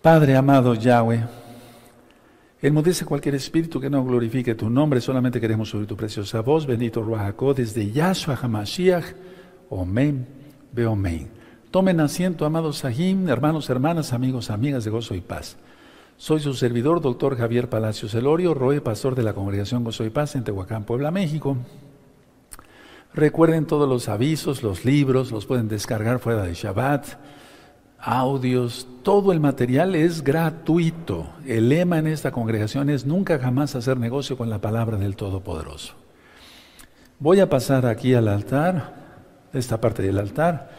Padre amado Yahweh, enmudece cualquier espíritu que no glorifique tu nombre, solamente queremos oír tu preciosa voz, bendito Ruajacó, desde Yahshua Hamashiach, Omen, Beomen. Tomen asiento, amados Sahim, hermanos, hermanas, amigos, amigas de gozo y paz. Soy su servidor, doctor Javier Palacios Elorio, Roe, pastor de la Congregación Gozo y Paz en Tehuacán, Puebla, México. Recuerden todos los avisos, los libros, los pueden descargar fuera de Shabbat, audios, todo el material es gratuito. El lema en esta congregación es nunca jamás hacer negocio con la palabra del Todopoderoso. Voy a pasar aquí al altar, esta parte del altar,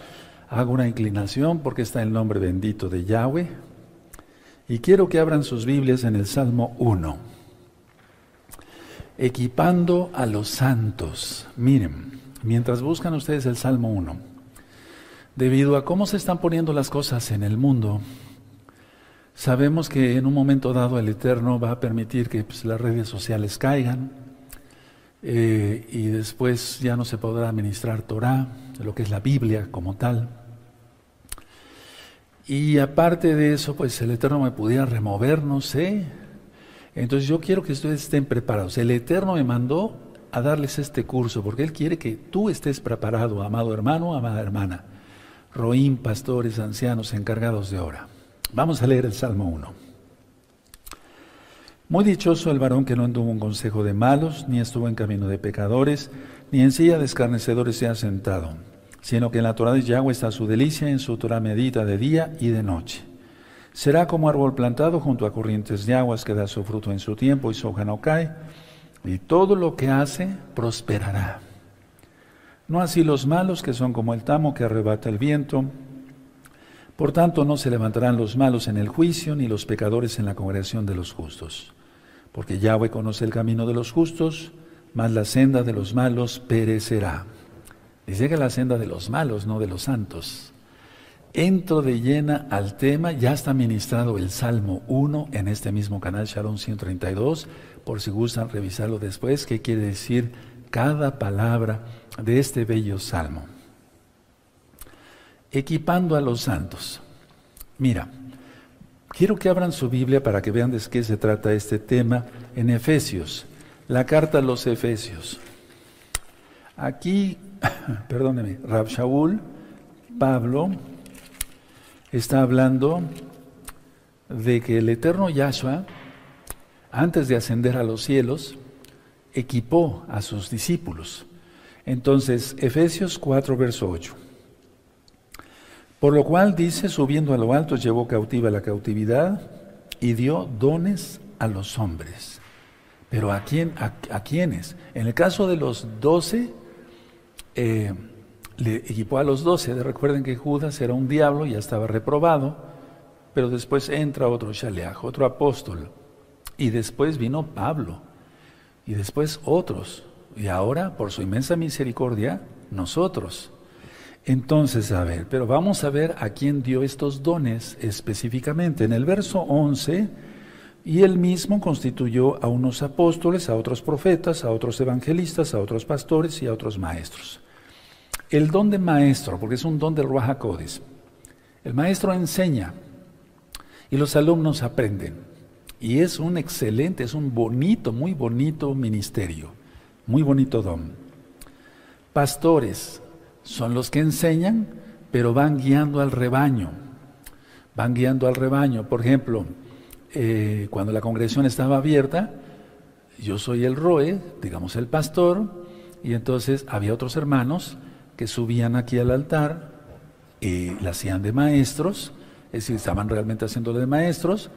hago una inclinación porque está el nombre bendito de Yahweh y quiero que abran sus Biblias en el Salmo 1. Equipando a los santos. Miren, mientras buscan ustedes el Salmo 1, debido a cómo se están poniendo las cosas en el mundo, sabemos que en un momento dado el Eterno va a permitir que pues, las redes sociales caigan eh, y después ya no se podrá administrar Torah, lo que es la Biblia como tal. Y aparte de eso, pues el Eterno me pudiera remover, no sé. Entonces yo quiero que ustedes estén preparados. El Eterno me mandó a darles este curso, porque Él quiere que tú estés preparado, amado hermano, amada hermana. Roín, pastores, ancianos, encargados de obra. Vamos a leer el Salmo 1. Muy dichoso el varón que no anduvo en consejo de malos, ni estuvo en camino de pecadores, ni en silla de escarnecedores se ha sentado, sino que en la Torah de Yahweh está su delicia, en su Torah medita de día y de noche. Será como árbol plantado junto a corrientes de aguas que da su fruto en su tiempo y su hoja no cae y todo lo que hace prosperará. No así los malos que son como el tamo que arrebata el viento. Por tanto, no se levantarán los malos en el juicio, ni los pecadores en la congregación de los justos. Porque Yahweh conoce el camino de los justos, mas la senda de los malos perecerá. Dice que la senda de los malos, no de los santos. Entro de llena al tema, ya está ministrado el Salmo 1 en este mismo canal, Sharon 132, por si gustan revisarlo después, qué quiere decir cada palabra de este bello salmo. Equipando a los santos. Mira, quiero que abran su Biblia para que vean de qué se trata este tema en Efesios, la carta a los Efesios. Aquí, perdóneme, Rab Shaul, Pablo, está hablando de que el eterno Yahshua antes de ascender a los cielos, equipó a sus discípulos. Entonces, Efesios 4, verso 8. Por lo cual dice, subiendo a lo alto, llevó cautiva la cautividad y dio dones a los hombres. Pero ¿a, quién, a, quiénes? En el caso de los doce, eh, le equipó a los doce. Recuerden que Judas era un diablo, ya estaba reprobado, pero después entra otro shaleach, otro apóstol, y después vino Pablo. Y después otros. Y ahora, por su inmensa misericordia, nosotros. Entonces, a ver, pero vamos a ver a quién dio estos dones específicamente. En el verso 11, y él mismo constituyó a unos apóstoles, a otros profetas, a otros evangelistas, a otros pastores y a otros maestros. El don de maestro, porque es un don del Ruach El maestro enseña y los alumnos aprenden. Y es un excelente, es un bonito, muy bonito ministerio, muy bonito don. Pastores son los que enseñan, pero van guiando al rebaño, van guiando al rebaño. Por ejemplo, eh, cuando la congregación estaba abierta, yo soy el roe, digamos el pastor, y entonces había otros hermanos que subían aquí al altar y la hacían de maestros, es decir, estaban realmente haciéndolo de maestros,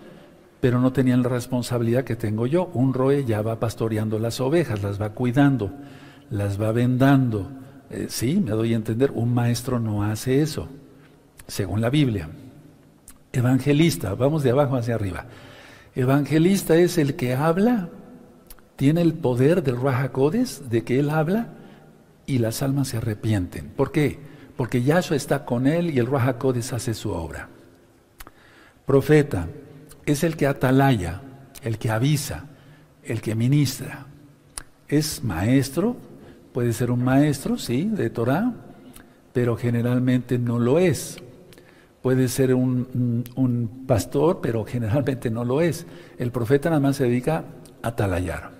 pero no tenían la responsabilidad que tengo yo. Un roe ya va pastoreando las ovejas, las va cuidando, las va vendando. Eh, sí, me doy a entender, un maestro no hace eso, según la Biblia. Evangelista, vamos de abajo hacia arriba. Evangelista es el que habla, tiene el poder del Rajacodes, de que él habla y las almas se arrepienten. ¿Por qué? Porque Yahshua está con él y el Rajacodes hace su obra. Profeta, es el que atalaya, el que avisa, el que ministra. Es maestro, puede ser un maestro, sí, de Torah, pero generalmente no lo es. Puede ser un, un, pastor, pero generalmente no lo es. El profeta nada más se dedica a talayar.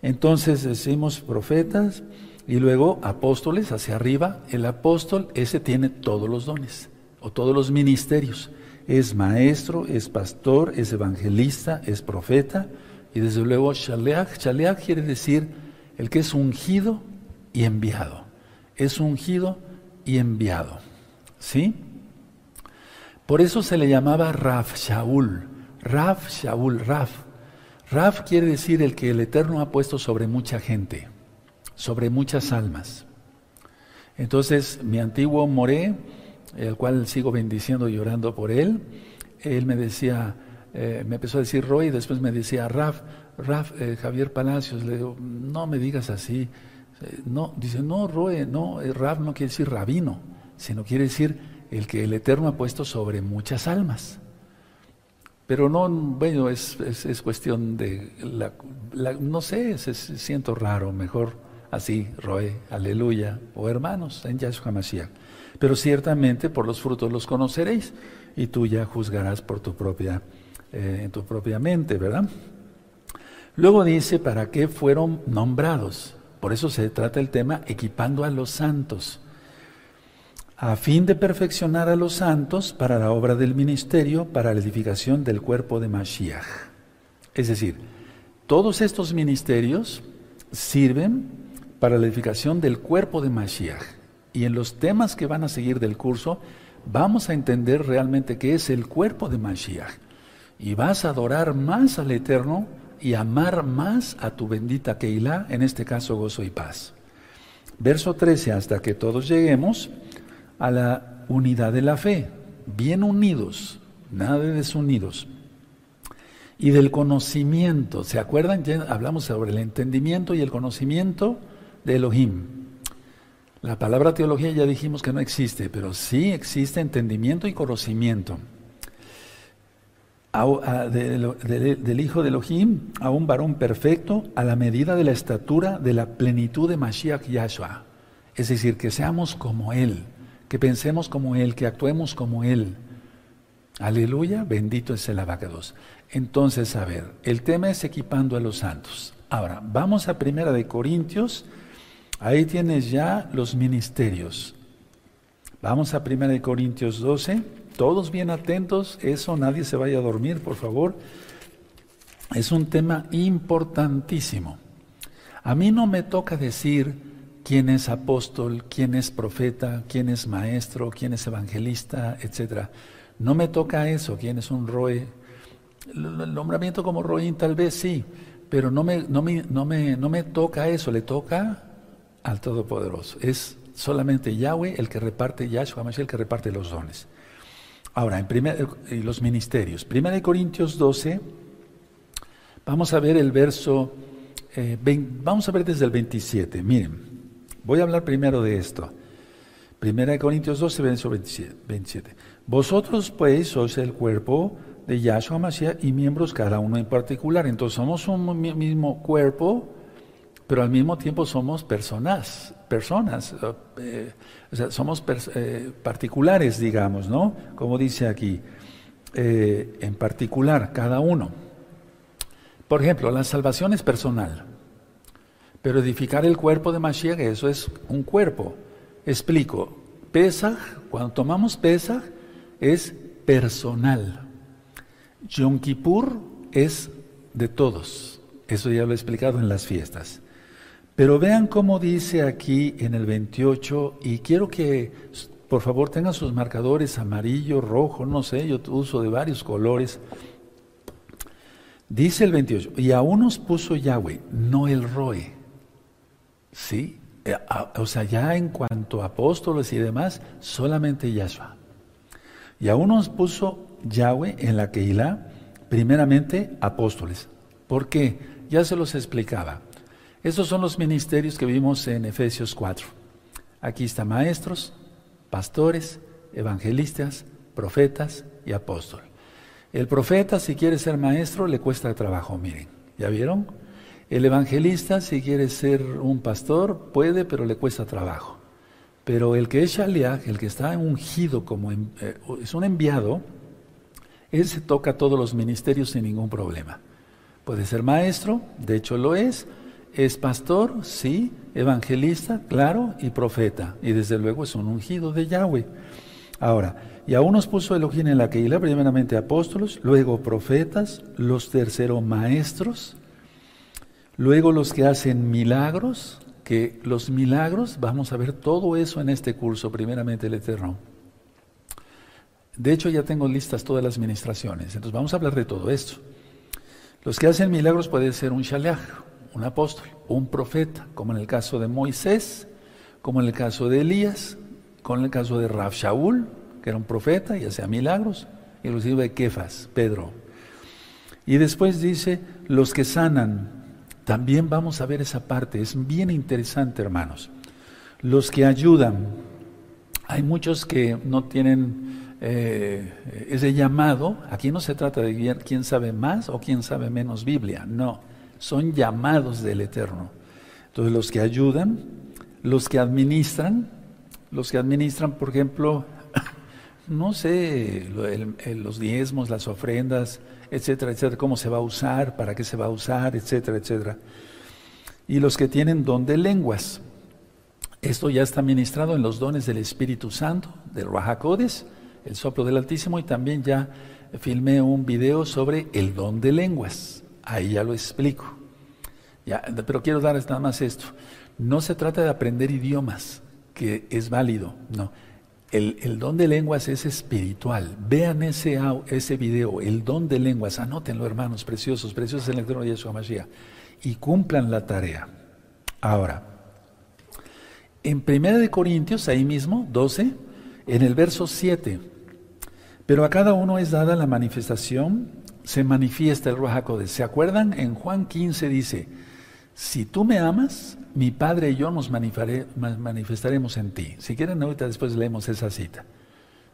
Entonces decimos profetas y luego apóstoles hacia arriba. El apóstol, ese tiene todos los dones o todos los ministerios. Es maestro, es pastor, es evangelista, es profeta y desde luego shaleach. Shaleach quiere decir el que es ungido y enviado. Es ungido y enviado. ¿Sí? Por eso se le llamaba Raf Shaul. Raf Shaul, Raf. Raf quiere decir el que el Eterno ha puesto sobre mucha gente, sobre muchas almas. Entonces, mi antiguo Moré, el cual sigo bendiciendo y llorando por él, él me decía, eh, me empezó a decir Roy, después me decía Raf, Raf, eh, Javier Palacios, le digo, no me digas así. Eh, no, dice, no, Roy, no, Raf no quiere decir rabino, sino quiere decir el que el Eterno ha puesto sobre muchas almas. Pero no, bueno, es, es, cuestión de, la, no sé, siento raro, mejor así, Roe, aleluya, o hermanos en Yahshua Mashiach. Pero ciertamente por los frutos los conoceréis y tú ya juzgarás por tu propia, eh, en tu propia mente, ¿verdad? Luego dice, ¿para qué fueron nombrados? Por eso se trata el tema equipando a los santos a fin de perfeccionar a los santos para la obra del ministerio, para la edificación del cuerpo de Mashiach. Es decir, todos estos ministerios sirven para la edificación del cuerpo de Mashiach. Y en los temas que van a seguir del curso, vamos a entender realmente qué es el cuerpo de Mashiach. Y vas a adorar más al Eterno y amar más a tu bendita Keilah, en este caso gozo y paz. Verso 13, hasta que todos lleguemos a la unidad de la fe, bien unidos, nada de desunidos. Y del conocimiento, ¿se acuerdan? Ya hablamos sobre el entendimiento y el conocimiento de Elohim. La palabra teología ya dijimos que no existe, pero sí existe entendimiento y conocimiento. del Hijo de Elohim a un varón perfecto a la medida de la estatura de la plenitud de Mashiach Yahshua. Es decir, que seamos como Él que pensemos como Él, que actuemos como Él. Aleluya, bendito es el abacados. Entonces, a ver, el tema es equipando a los santos. Ahora, vamos a Primera de Corintios. Ahí tienes ya los ministerios. Vamos a Primera de Corintios 12. Todos bien atentos, eso nadie se vaya a dormir, por favor. Es un tema importantísimo. A mí no me toca decir quién es apóstol, quién es profeta, quién es maestro, quién es evangelista, etc. No me toca eso, quién es un roe. El nombramiento como roín tal vez sí, pero no me, no me, no me, no me toca eso, le toca al Todopoderoso. Es solamente Yahweh el que reparte, Yahshua Mashiach el que reparte los dones. Ahora, en primer, y los ministerios. Primera de Corintios 12, vamos a ver el verso, eh, vamos a ver desde el 27. Miren, Voy a hablar primero de esto. Primera de Corintios 12, verso 27. Vosotros pues sois el cuerpo de Yahshua Mashiach y miembros cada uno en particular. Entonces somos un mismo cuerpo, pero al mismo tiempo somos personas, personas, eh, o sea, somos eh, particulares, digamos, ¿no? Como dice aquí, eh, en particular, cada uno. Por ejemplo, la salvación es personal. Pero edificar el cuerpo de Mashiach, eso es un cuerpo. Explico, Pesach, cuando tomamos Pesach, es personal. Yom Kippur es de todos. Eso ya lo he explicado en las fiestas. Pero vean cómo dice aquí en el 28, y quiero que por favor tengan sus marcadores amarillo, rojo, no sé, yo uso de varios colores. Dice el 28, y aún nos puso Yahweh, no el Roe. Sí, eh, o sea, ya en cuanto a apóstoles y demás, solamente Yahshua. Y aún nos puso Yahweh en la Keilah, primeramente apóstoles. ¿Por qué? Ya se los explicaba. Esos son los ministerios que vimos en Efesios 4. Aquí están maestros, pastores, evangelistas, profetas y apóstoles. El profeta, si quiere ser maestro, le cuesta trabajo, miren. ¿Ya vieron? El evangelista, si quiere ser un pastor, puede, pero le cuesta trabajo. Pero el que es Shaliach, el que está ungido como eh, es un enviado, ese toca todos los ministerios sin ningún problema. Puede ser maestro, de hecho lo es, es pastor, sí, evangelista, claro, y profeta. Y desde luego es un ungido de Yahweh. Ahora, y aún nos puso Elohim en la Keilah, primeramente apóstolos, luego profetas, los terceros maestros, luego los que hacen milagros, que los milagros, vamos a ver todo eso en este curso, primeramente el Eterno. De hecho, ya tengo listas todas las ministraciones, entonces vamos a hablar de todo esto. Los que hacen milagros pueden ser un shaliach, un apóstol, un profeta, como en el caso de Moisés, como en el caso de Elías, como en el caso de Rab Shaul, que era un profeta y hacía milagros, inclusive de Kefas, Pedro. Y después dice, los que sanan, también vamos a ver esa parte, es bien interesante, hermanos. Los que ayudan, hay muchos que no tienen eh, ese llamado, aquí no se trata de quién sabe más o quién sabe menos Biblia, no, son llamados del Eterno. Entonces los que ayudan, los que administran, los que administran, por ejemplo, no sé, los diezmos, las ofrendas, etcétera, etcétera, cómo se va a usar, para qué se va a usar, etcétera, etcétera. Y los que tienen don de lenguas. Esto ya está ministrado en los dones del Espíritu Santo, del Rahakodes, el soplo del Altísimo, y también ya filmé un video sobre el don de lenguas. Ahí ya lo explico. Ya, pero quiero darles nada más esto. No se trata de aprender idiomas, que es válido, no el, don de lenguas es espiritual. Vean ese, ese video, el don de lenguas. Anótenlo, hermanos preciosos, preciosos en el trono de Yeshua Mashiach. Y cumplan la tarea. Ahora, en 1 de Corintios, ahí mismo, 12, en el verso 7, pero a cada uno es dada la manifestación, se manifiesta el Ruajacodes. ¿Se acuerdan? En Juan 15 dice, si tú me amas, mi Padre y yo nos manifestaremos en ti. Si quieren, ahorita después leemos esa cita.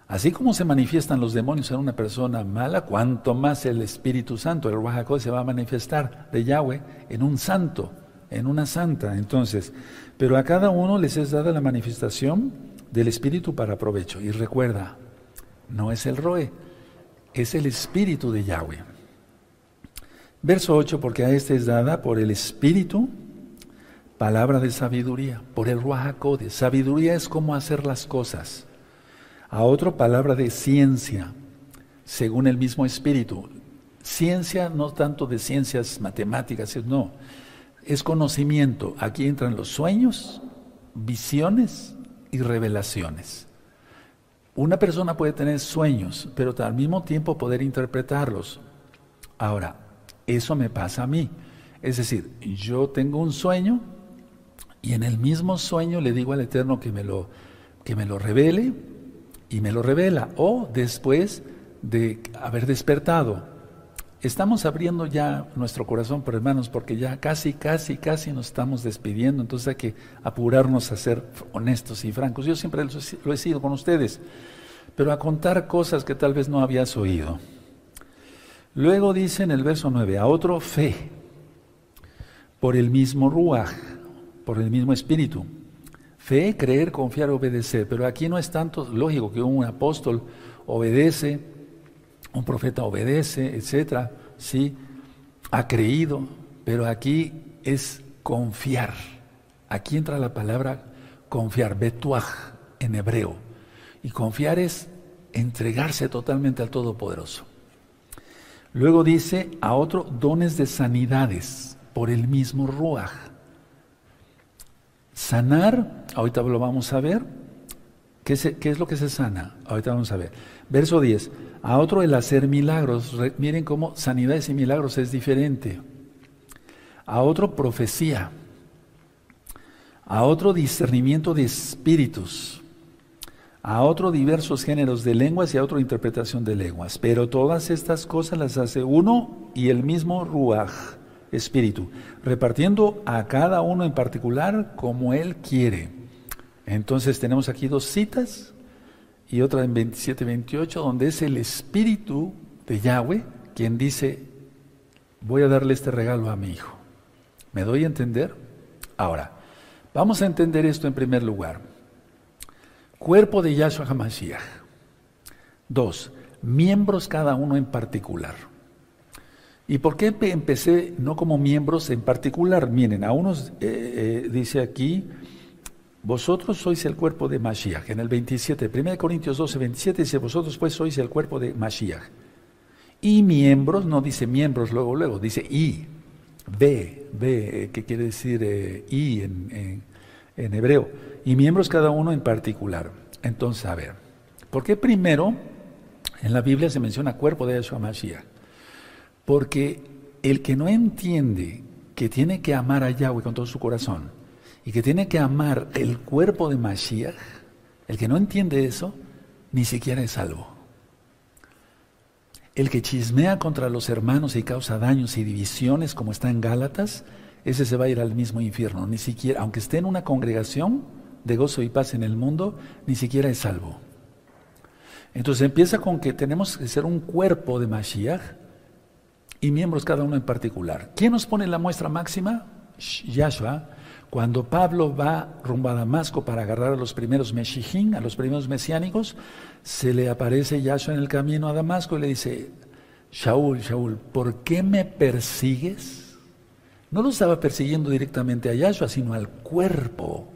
Así como se manifiestan los demonios en una persona mala, cuanto más el Espíritu Santo, el Ruajacó, se va a manifestar de Yahweh en un santo, en una santa. Entonces, pero a cada uno les es dada la manifestación del Espíritu para provecho. Y recuerda, no es el Roe, es el Espíritu de Yahweh. Verso 8, porque a este es dada por el Espíritu palabra de sabiduría, por el Ruajacode. Sabiduría es cómo hacer las cosas. A otro, palabra de ciencia, según el mismo espíritu. Ciencia no tanto de ciencias matemáticas, no. Es conocimiento. Aquí entran los sueños, visiones y revelaciones. Una persona puede tener sueños, pero al mismo tiempo poder interpretarlos. Ahora, eso me pasa a mí. Es decir, yo tengo un sueño, y en el mismo sueño le digo al Eterno que me lo, que me lo revele y me lo revela. O después de haber despertado. Estamos abriendo ya nuestro corazón, por hermanos, porque ya casi, casi, casi nos estamos despidiendo. Entonces hay que apurarnos a ser honestos y francos. Yo siempre lo he sido con ustedes, pero a contar cosas que tal vez no habías oído. Luego dice en el verso 9, a otro fe, por el mismo Ruach por el mismo espíritu. Fe, creer, confiar, obedecer. Pero aquí no es tanto lógico que un apóstol obedece, un profeta obedece, etcétera, sí, ha creído, pero aquí es confiar. Aquí entra la palabra confiar, betuaj en hebreo. Y confiar es entregarse totalmente al Todopoderoso. Luego dice a otro dones de sanidades por el mismo Ruach. Sanar, ahorita lo vamos a ver. ¿Qué, es lo que se sana? Ahorita vamos a ver. Verso 10. A otro el hacer milagros. miren cómo sanidades y milagros es diferente. A otro profecía. A otro discernimiento de espíritus. A otro diversos géneros de lenguas y a otro interpretación de lenguas. Pero todas estas cosas las hace uno y el mismo Ruach espíritu, repartiendo a cada uno en particular como Él quiere. Entonces tenemos aquí dos citas y otra en 27 28, donde es el espíritu de Yahweh quien dice, voy a darle este regalo a mi hijo. ¿Me doy a entender? Ahora, vamos a entender esto en primer lugar. Cuerpo de Yahshua HaMashiach. Dos, miembros cada uno en particular. ¿Y por qué empecé no como miembros en particular? Miren, a unos eh, eh, dice aquí, vosotros sois el cuerpo de Mashiach. En el 27, 1 Corintios 12, 27 dice, vosotros pues sois el cuerpo de Mashiach. Y miembros, no dice miembros luego, luego, dice y. B, B, que quiere decir eh, y en, en, hebreo. Y miembros cada uno en particular. Entonces, a ver, ¿por qué primero en la Biblia se menciona cuerpo de Yahshua Mashiach? Porque el que no entiende que tiene que amar a Yahweh con todo su corazón y que tiene que amar el cuerpo de Mashiach, el que no entiende eso, ni siquiera es salvo. El que chismea contra los hermanos y causa daños y divisiones, como está en Gálatas, ese se va a ir al mismo infierno. Ni siquiera, aunque esté en una congregación de gozo y paz en el mundo, ni siquiera es salvo. Entonces empieza con que tenemos que ser un cuerpo de Mashiach y miembros cada uno en particular. ¿Quién nos pone la muestra máxima? Yahshua. Cuando Pablo va rumbo a Damasco para agarrar a los primeros Meshijim, a los primeros mesiánicos, se le aparece Yahshua en el camino a Damasco y le dice, Shaul, Shaul, ¿por qué me persigues? No lo estaba persiguiendo directamente a Yahshua, sino al cuerpo.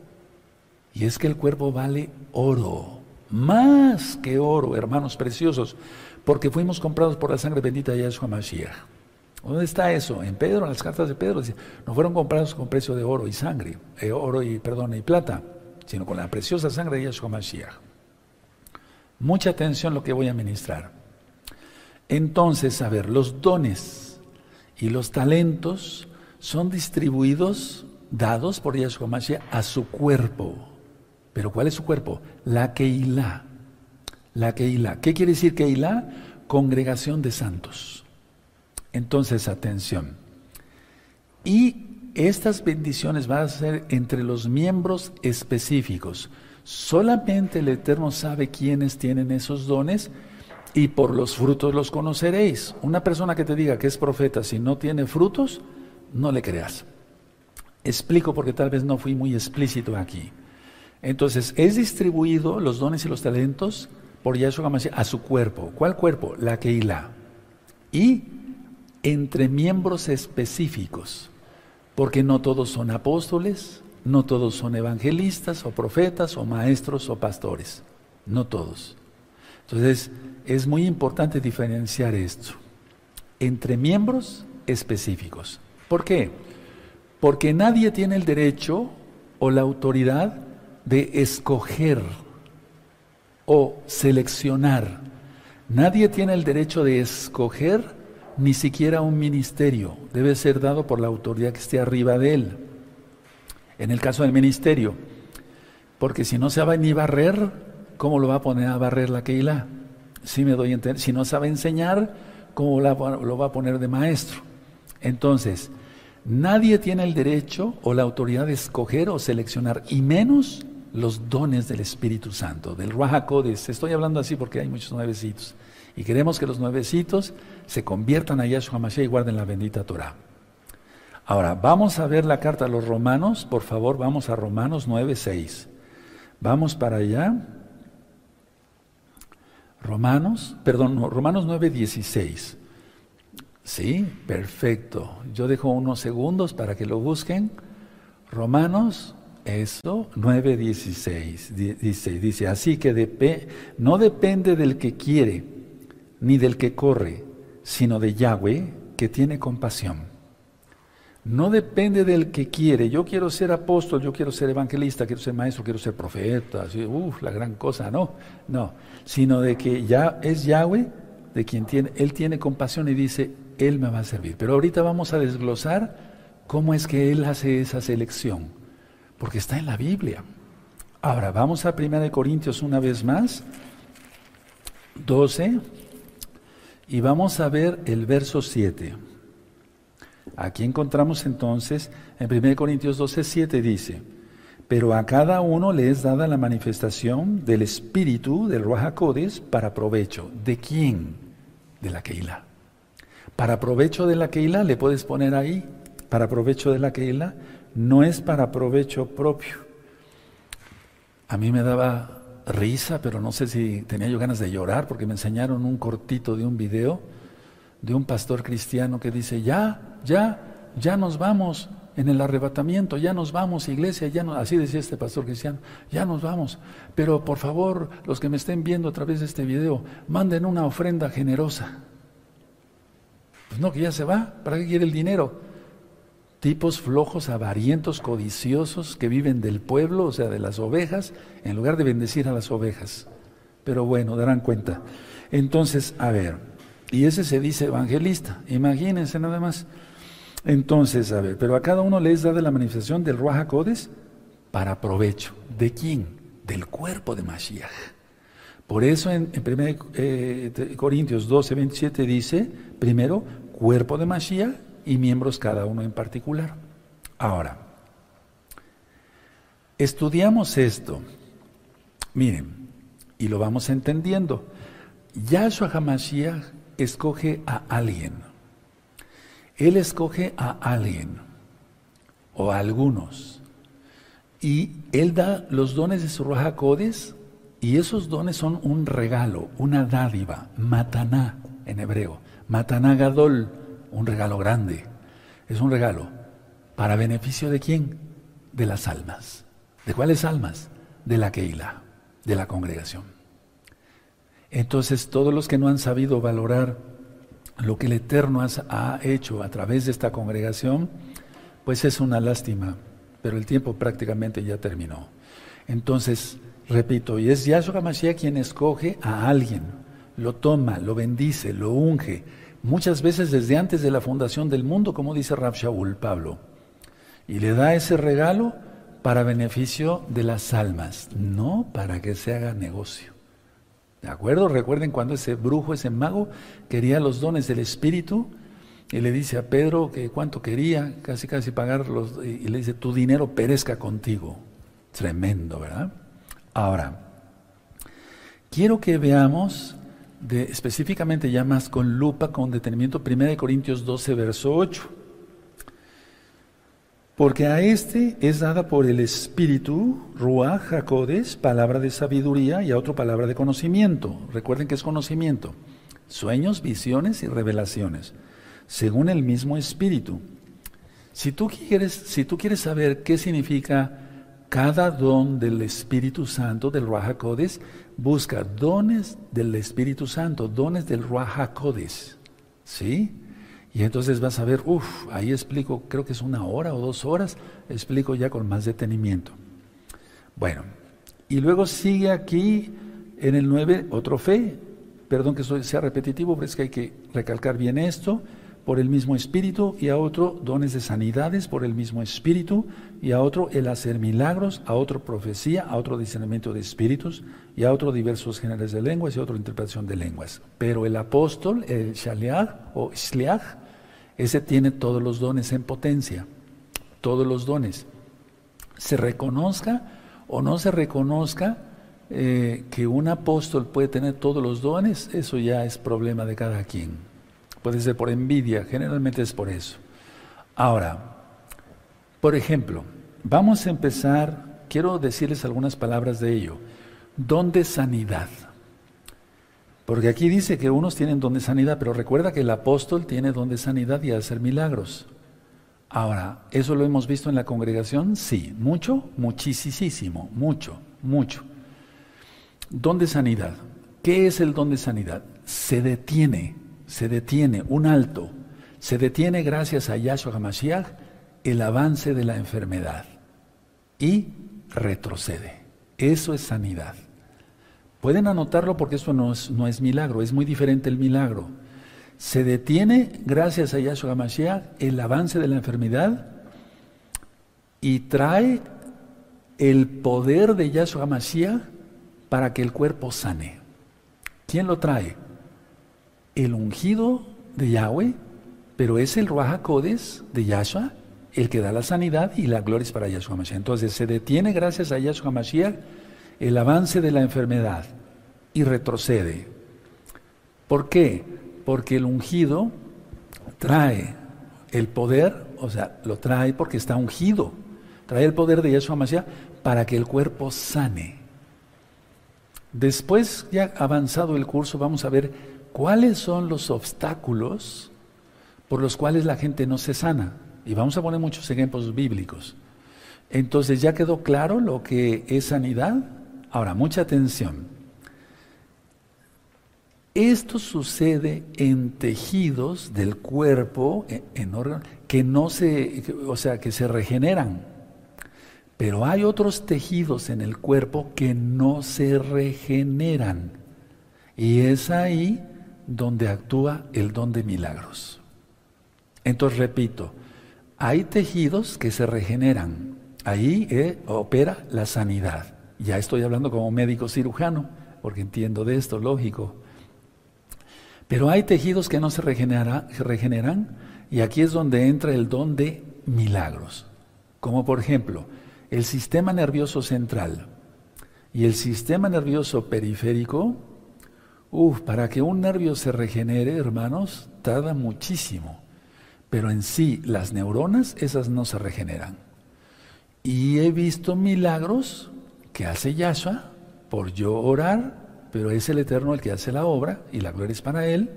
Y es que el cuerpo vale oro, más que oro, hermanos preciosos, porque fuimos comprados por la sangre bendita de Yahshua Mashiach. ¿Dónde está eso? En Pedro, en las cartas de Pedro, dice, no fueron comprados con precio de oro y sangre, eh, oro y perdón y plata, sino con la preciosa sangre de Mashiach. Mucha atención lo que voy a ministrar. Entonces, a ver, los dones y los talentos son distribuidos, dados por Mashiach a su cuerpo. ¿Pero cuál es su cuerpo? La Keilah. La Keilah. ¿Qué quiere decir Keilah? Congregación de santos. Entonces, atención. Y estas bendiciones van a ser entre los miembros específicos. Solamente el Eterno sabe quiénes tienen esos dones y por los frutos los conoceréis. Una persona que te diga que es profeta si no tiene frutos, no le creas. Explico porque tal vez no fui muy explícito aquí. Entonces, es distribuido los dones y los talentos por Yahshua a su cuerpo. ¿Cuál cuerpo? La Keilah. Y entre miembros específicos, porque no todos son apóstoles, no todos son evangelistas o profetas o maestros o pastores, no todos. Entonces, es muy importante diferenciar esto entre miembros específicos. ¿Por qué? Porque nadie tiene el derecho o la autoridad de escoger o seleccionar. Nadie tiene el derecho de escoger ni siquiera un ministerio, debe ser dado por la autoridad que esté arriba de él. En el caso del ministerio, porque si no sabe ni barrer, ¿cómo lo va a poner a barrer la Keilah? Si me doy si no sabe enseñar, ¿cómo lo va a poner de maestro? Entonces, nadie tiene el derecho o la autoridad de escoger o seleccionar, y menos los dones del Espíritu Santo, del Ruajacodes. Estoy hablando así porque hay muchos nuevecitos. Y queremos que los nuevecitos se conviertan a Yahshua Mashiach y guarden la bendita Torah. Ahora, vamos a ver la carta a los romanos, por favor, vamos a Romanos 9.6. Vamos para allá. Romanos, perdón, Romanos 9.16. Sí, perfecto. Yo dejo unos segundos para que lo busquen. Romanos, eso, 9.16. Dice, dice, así que no depende del que quiere, ni del que corre, sino de Yahweh que tiene compasión. No depende del que quiere. Yo quiero ser apóstol, yo quiero ser evangelista, quiero ser maestro, quiero ser profeta, así, la gran cosa, no, no, sino de que ya es Yahweh de quien tiene, él tiene compasión y dice, él me va a servir. Pero ahorita vamos a desglosar cómo es que él hace esa selección, porque está en la Biblia. Ahora, vamos a 1 Corintios una vez más, 12. Y vamos a ver el verso 7. Aquí encontramos entonces, en 1 Corintios 12, 7 dice, pero a cada uno le es dada la manifestación del Espíritu, del Ruajacodes, para provecho. ¿De quién? De la Keila. Para provecho de la Keila, le puedes poner ahí, para provecho de la Keila, no es para provecho propio. A mí me daba risa, pero no sé si tenía yo ganas de llorar porque me enseñaron un cortito de un video de un pastor cristiano que dice, ya, ya, ya nos vamos en el arrebatamiento, ya nos vamos, iglesia, ya así decía este pastor cristiano, ya nos vamos, pero por favor, los que me estén viendo a través de este video, manden una ofrenda generosa. Pues no, que ya se va, ¿para qué quiere el dinero? Tipos flojos, avarientos, codiciosos, que viven del pueblo, o sea, de las ovejas, en lugar de bendecir a las ovejas. Pero bueno, darán cuenta. Entonces, a ver, y ese se dice evangelista, imagínense nada más. Entonces, a ver, pero a cada uno les da de la manifestación del Ruach Codes para provecho. ¿De quién? Del cuerpo de Mashiach. Por eso en, 1 eh, Corintios 12, 27 dice, primero, cuerpo de Mashiach y miembros cada uno en particular. Ahora, estudiamos esto, miren, y lo vamos entendiendo. Yahshua HaMashiach escoge a alguien. Él escoge a alguien o a algunos. Y Él da los dones de su Raja Codes y esos dones son un regalo, una dádiva, mataná en hebreo, mataná gadol, un regalo grande. Es un regalo. ¿Para beneficio de quién? De las almas. ¿De cuáles almas? De la Keila, de la congregación. Entonces, todos los que no han sabido valorar lo que el Eterno ha hecho a través de esta congregación, pues es una lástima, pero el tiempo prácticamente ya terminó. Entonces, repito, y es Yahshua Mashiach quien escoge a alguien, lo toma, lo bendice, lo unge, muchas veces desde antes de la fundación del mundo, como dice Rab Shaul Pablo, y le da ese regalo para beneficio de las almas, no para que se haga negocio. ¿De acuerdo? Recuerden cuando ese brujo, ese mago, quería los dones del Espíritu y le dice a Pedro que cuánto quería, casi casi pagarlos, y le dice, tu dinero perezca contigo. Tremendo, ¿verdad? Ahora, quiero que veamos específicamente ya más con lupa, con detenimiento, 1 Corintios 12, verso 8. Porque a este es dada por el Espíritu, Ruach HaKodes, palabra de sabiduría, y a otro palabra de conocimiento. Recuerden que es conocimiento. Sueños, visiones y revelaciones, según el mismo Espíritu. Si tú quieres, si tú quieres saber qué significa cada don del Espíritu Santo, del HaKodes, busca dones del Espíritu Santo, dones del HaKodes. ¿Sí? Y entonces vas a ver, uff, ahí explico, creo que es una hora o dos horas, explico ya con más detenimiento. Bueno, y luego sigue aquí en el 9 otro fe, perdón que sea repetitivo, pero es que hay que recalcar bien esto, por el mismo espíritu, y a otro dones de sanidades por el mismo espíritu, y a otro el hacer milagros, a otro profecía, a otro discernimiento de espíritus, y a otro diversos géneros de lenguas y a otro interpretación de lenguas. Pero el apóstol, el shaliach o shliach, ese tiene todos los dones en potencia, todos los dones. Se reconozca o no se reconozca eh, que un apóstol puede tener todos los dones, eso ya es problema de cada quien. Puede por envidia, generalmente es por eso. Ahora, por ejemplo, vamos a empezar, quiero decirles algunas palabras de ello. Don de sanidad. Porque aquí dice que unos tienen don de sanidad, pero recuerda que el apóstol tiene don de sanidad y hacer milagros. Ahora, ¿eso lo hemos visto en la congregación? Sí, mucho, muchísimo, mucho, mucho. Don de sanidad. ¿Qué es el don de sanidad? Se detiene se detiene, un alto, se detiene gracias a Yahshua HaMashiach el avance de la enfermedad y retrocede. Eso es sanidad. Pueden anotarlo porque eso no es, no es milagro, es muy diferente el milagro. Se detiene gracias a Yahshua HaMashiach el avance de la enfermedad y trae el poder de Yahshua HaMashiach para que el cuerpo sane. ¿Quién lo trae? El ungido de Yahweh, pero es el Ruach Codes de Yahshua el que da la sanidad y la gloria es para Yahshua Mashiach. Entonces se detiene gracias a Yahshua Mashiach el avance de la enfermedad y retrocede. ¿Por qué? Porque el ungido trae el poder, o sea, lo trae porque está ungido. Trae el poder de Yahshua Mashiach para que el cuerpo sane. Después, ya avanzado el curso, vamos a ver cuáles son los obstáculos por los cuales la gente no se sana. Y vamos a poner muchos ejemplos bíblicos. Entonces, ¿ya quedó claro lo que es sanidad? Ahora, mucha atención. Esto sucede en tejidos del cuerpo, en, órganos, que no se, o sea, que se regeneran. Pero hay otros tejidos en el cuerpo que no se regeneran. Y es ahí donde actúa el don de milagros. Entonces, repito, hay tejidos que se regeneran. Ahí eh, opera la sanidad. Ya estoy hablando como médico cirujano, porque entiendo de esto, lógico. Pero hay tejidos que no se regeneran y aquí es donde entra el don de milagros. Como por ejemplo, el sistema nervioso central y el sistema nervioso periférico, uff, para que un nervio se regenere, hermanos, tarda muchísimo. Pero en sí, las neuronas, esas no se regeneran. Y he visto milagros que hace Yahshua por yo orar, pero es el Eterno el que hace la obra y la gloria es para Él.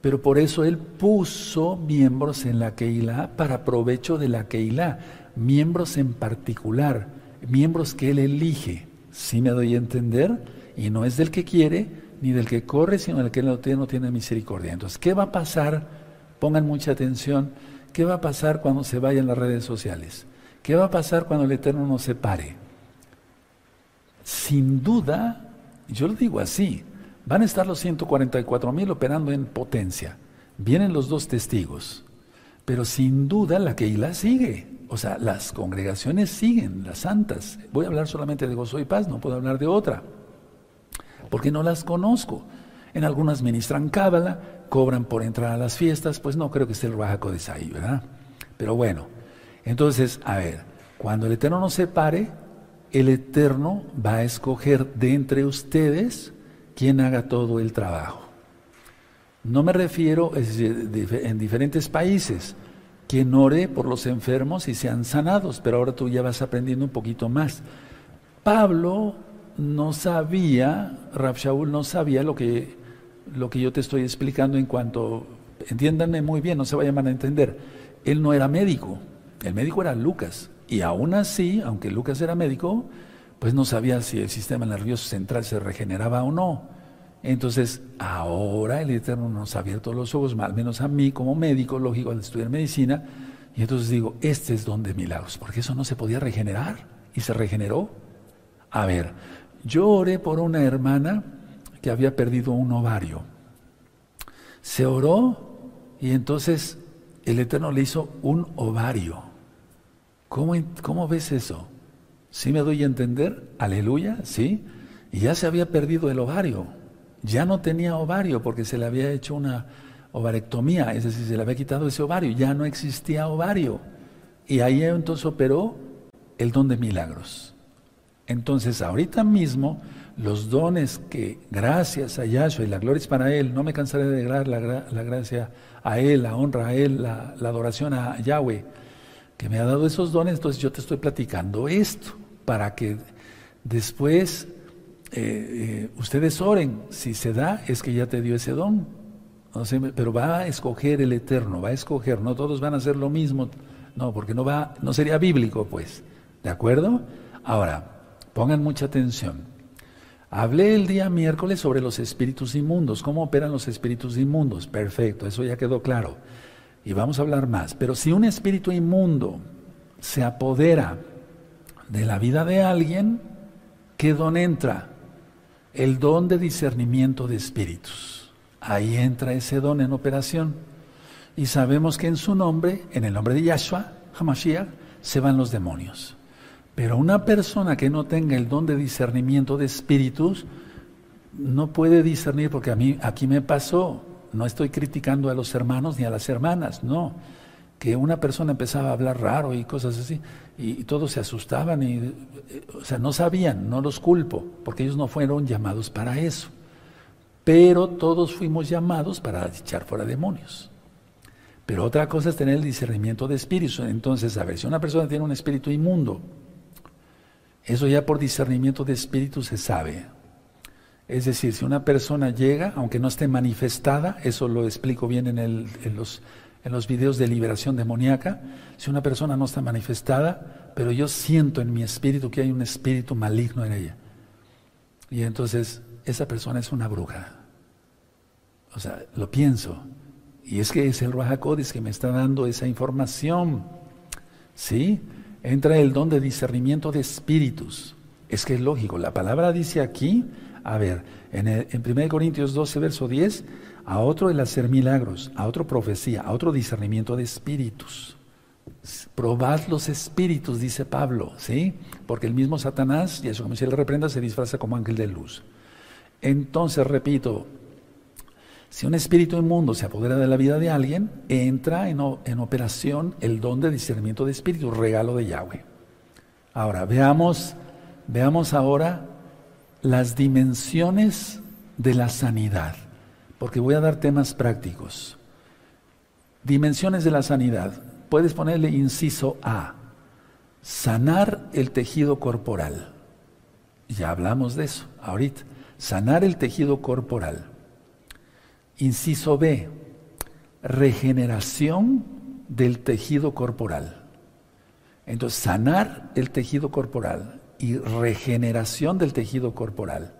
Pero por eso Él puso miembros en la Keilah para provecho de la Keilah miembros en particular, miembros que Él elige. Si me doy a entender? Y no es del que quiere ni del que corre, sino del que no tiene, no tiene misericordia. Entonces, ¿qué va a pasar? Pongan mucha atención. ¿Qué va a pasar cuando se vayan las redes sociales? ¿Qué va a pasar cuando el Eterno nos separe? Sin duda, yo lo digo así, van a estar los 144 mil operando en potencia. Vienen los dos testigos, pero sin duda la Keilah sigue. O sea, las congregaciones siguen, las santas. Voy a hablar solamente de gozo y paz, no puedo hablar de otra, porque no las conozco. En algunas ministran cábala, cobran por entrar a las fiestas, pues no creo que esté el Bajaco de Saí, ¿verdad? Pero bueno, entonces, a ver, cuando el Eterno nos separe, el Eterno va a escoger de entre ustedes quien haga todo el trabajo. No me refiero en diferentes países, quien ore por los enfermos y sean sanados, pero ahora tú ya vas aprendiendo un poquito más. Pablo no sabía, Rab Shaul no sabía lo que, lo que yo te estoy explicando en cuanto, entiéndanme muy bien, no se vayan a entender, él no era médico, el médico era Lucas, y aún así, aunque Lucas era médico, pues no sabía si el sistema nervioso central se regeneraba o no. Entonces, ahora el Eterno nos ha abierto los ojos, al menos a mí como médico, lógico, al estudiar medicina, y entonces digo, este es don de milagros, porque eso no se podía regenerar, y se regeneró. A ver, yo oré por una hermana que había perdido un ovario. Se oró y entonces el Eterno le hizo un ovario. ¿Cómo, ves eso? ¿Sí me doy a entender? Aleluya, ¿sí? Y ya se había perdido el ovario ya no tenía ovario porque se le había hecho una ovarectomía, es decir, se le había quitado ese ovario, ya no existía ovario. Y ahí entonces operó el don de milagros. Entonces, ahorita mismo, los dones que gracias a Yahshua y la gloria es para Él, no me cansaré de dar la, gracia a Él, la honra a Él, la, la adoración a Yahweh, que me ha dado esos dones, entonces yo te estoy platicando esto, para que después eh, eh, ustedes oren, si se da es que ya te dio ese don. pero va a escoger el Eterno, va a escoger, no todos van a hacer lo mismo, no, porque no va, no sería bíblico, pues, ¿de acuerdo? Ahora, pongan mucha atención. Hablé el día miércoles sobre los espíritus inmundos, cómo operan los espíritus inmundos. Perfecto, eso ya quedó claro. Y vamos a hablar más. Pero si un espíritu inmundo se apodera de la vida de alguien, ¿qué don entra? el don de discernimiento de espíritus. Ahí entra ese don en operación. Y sabemos que en su nombre, en el nombre de Yahshua, Hamashiach, se van los demonios. Pero una persona que no tenga el don de discernimiento de espíritus, no puede discernir, porque a mí aquí me pasó, no estoy criticando a los hermanos ni a las hermanas, no que una persona empezaba a hablar raro y cosas así, y, todos se asustaban, y, eh, o sea, no sabían, no los culpo, porque ellos no fueron llamados para eso. Pero todos fuimos llamados para echar fuera demonios. Pero otra cosa es tener el discernimiento de espíritus. Entonces, a ver, si una persona tiene un espíritu inmundo, eso ya por discernimiento de espíritu se sabe. Es decir, si una persona llega, aunque no esté manifestada, eso lo explico bien en, los, en los videos de liberación demoníaca, si una persona no está manifestada, pero yo siento en mi espíritu que hay un espíritu maligno en ella. Y entonces esa persona es una bruja. O sea, lo pienso. Y es que es el Ruajacodes que me está dando esa información. ¿Sí? Entra el don de discernimiento de espíritus. Es que es lógico. La palabra dice aquí, a ver, en, en 1 Corintios 12, verso 10, a otro el hacer milagros, a otro profecía, a otro discernimiento de espíritus. Probad los espíritus, dice Pablo, ¿sí? Porque el mismo Satanás, y eso como si le reprenda, se disfraza como ángel de luz. Entonces, repito, si un espíritu inmundo se apodera de la vida de alguien, entra en, operación el don de discernimiento de espíritu, regalo de Yahweh. Ahora, veamos, veamos ahora las dimensiones de la sanidad, porque voy a dar temas prácticos. Dimensiones de la sanidad. Puedes ponerle inciso A, sanar el tejido corporal. Ya hablamos de eso ahorita. Sanar el tejido corporal. Inciso B, regeneración del tejido corporal. Entonces, sanar el tejido corporal y regeneración del tejido corporal.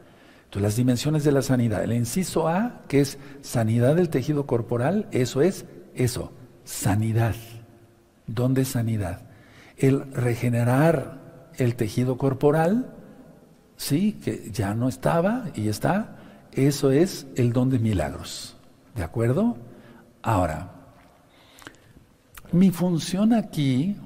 Entonces, las dimensiones de la sanidad. El inciso A, que es sanidad del tejido corporal, eso es eso, sanidad. ¿Dónde es sanidad? El regenerar el tejido corporal, sí, que ya no estaba y está, eso es el don de milagros. ¿De acuerdo? Ahora, mi función aquí,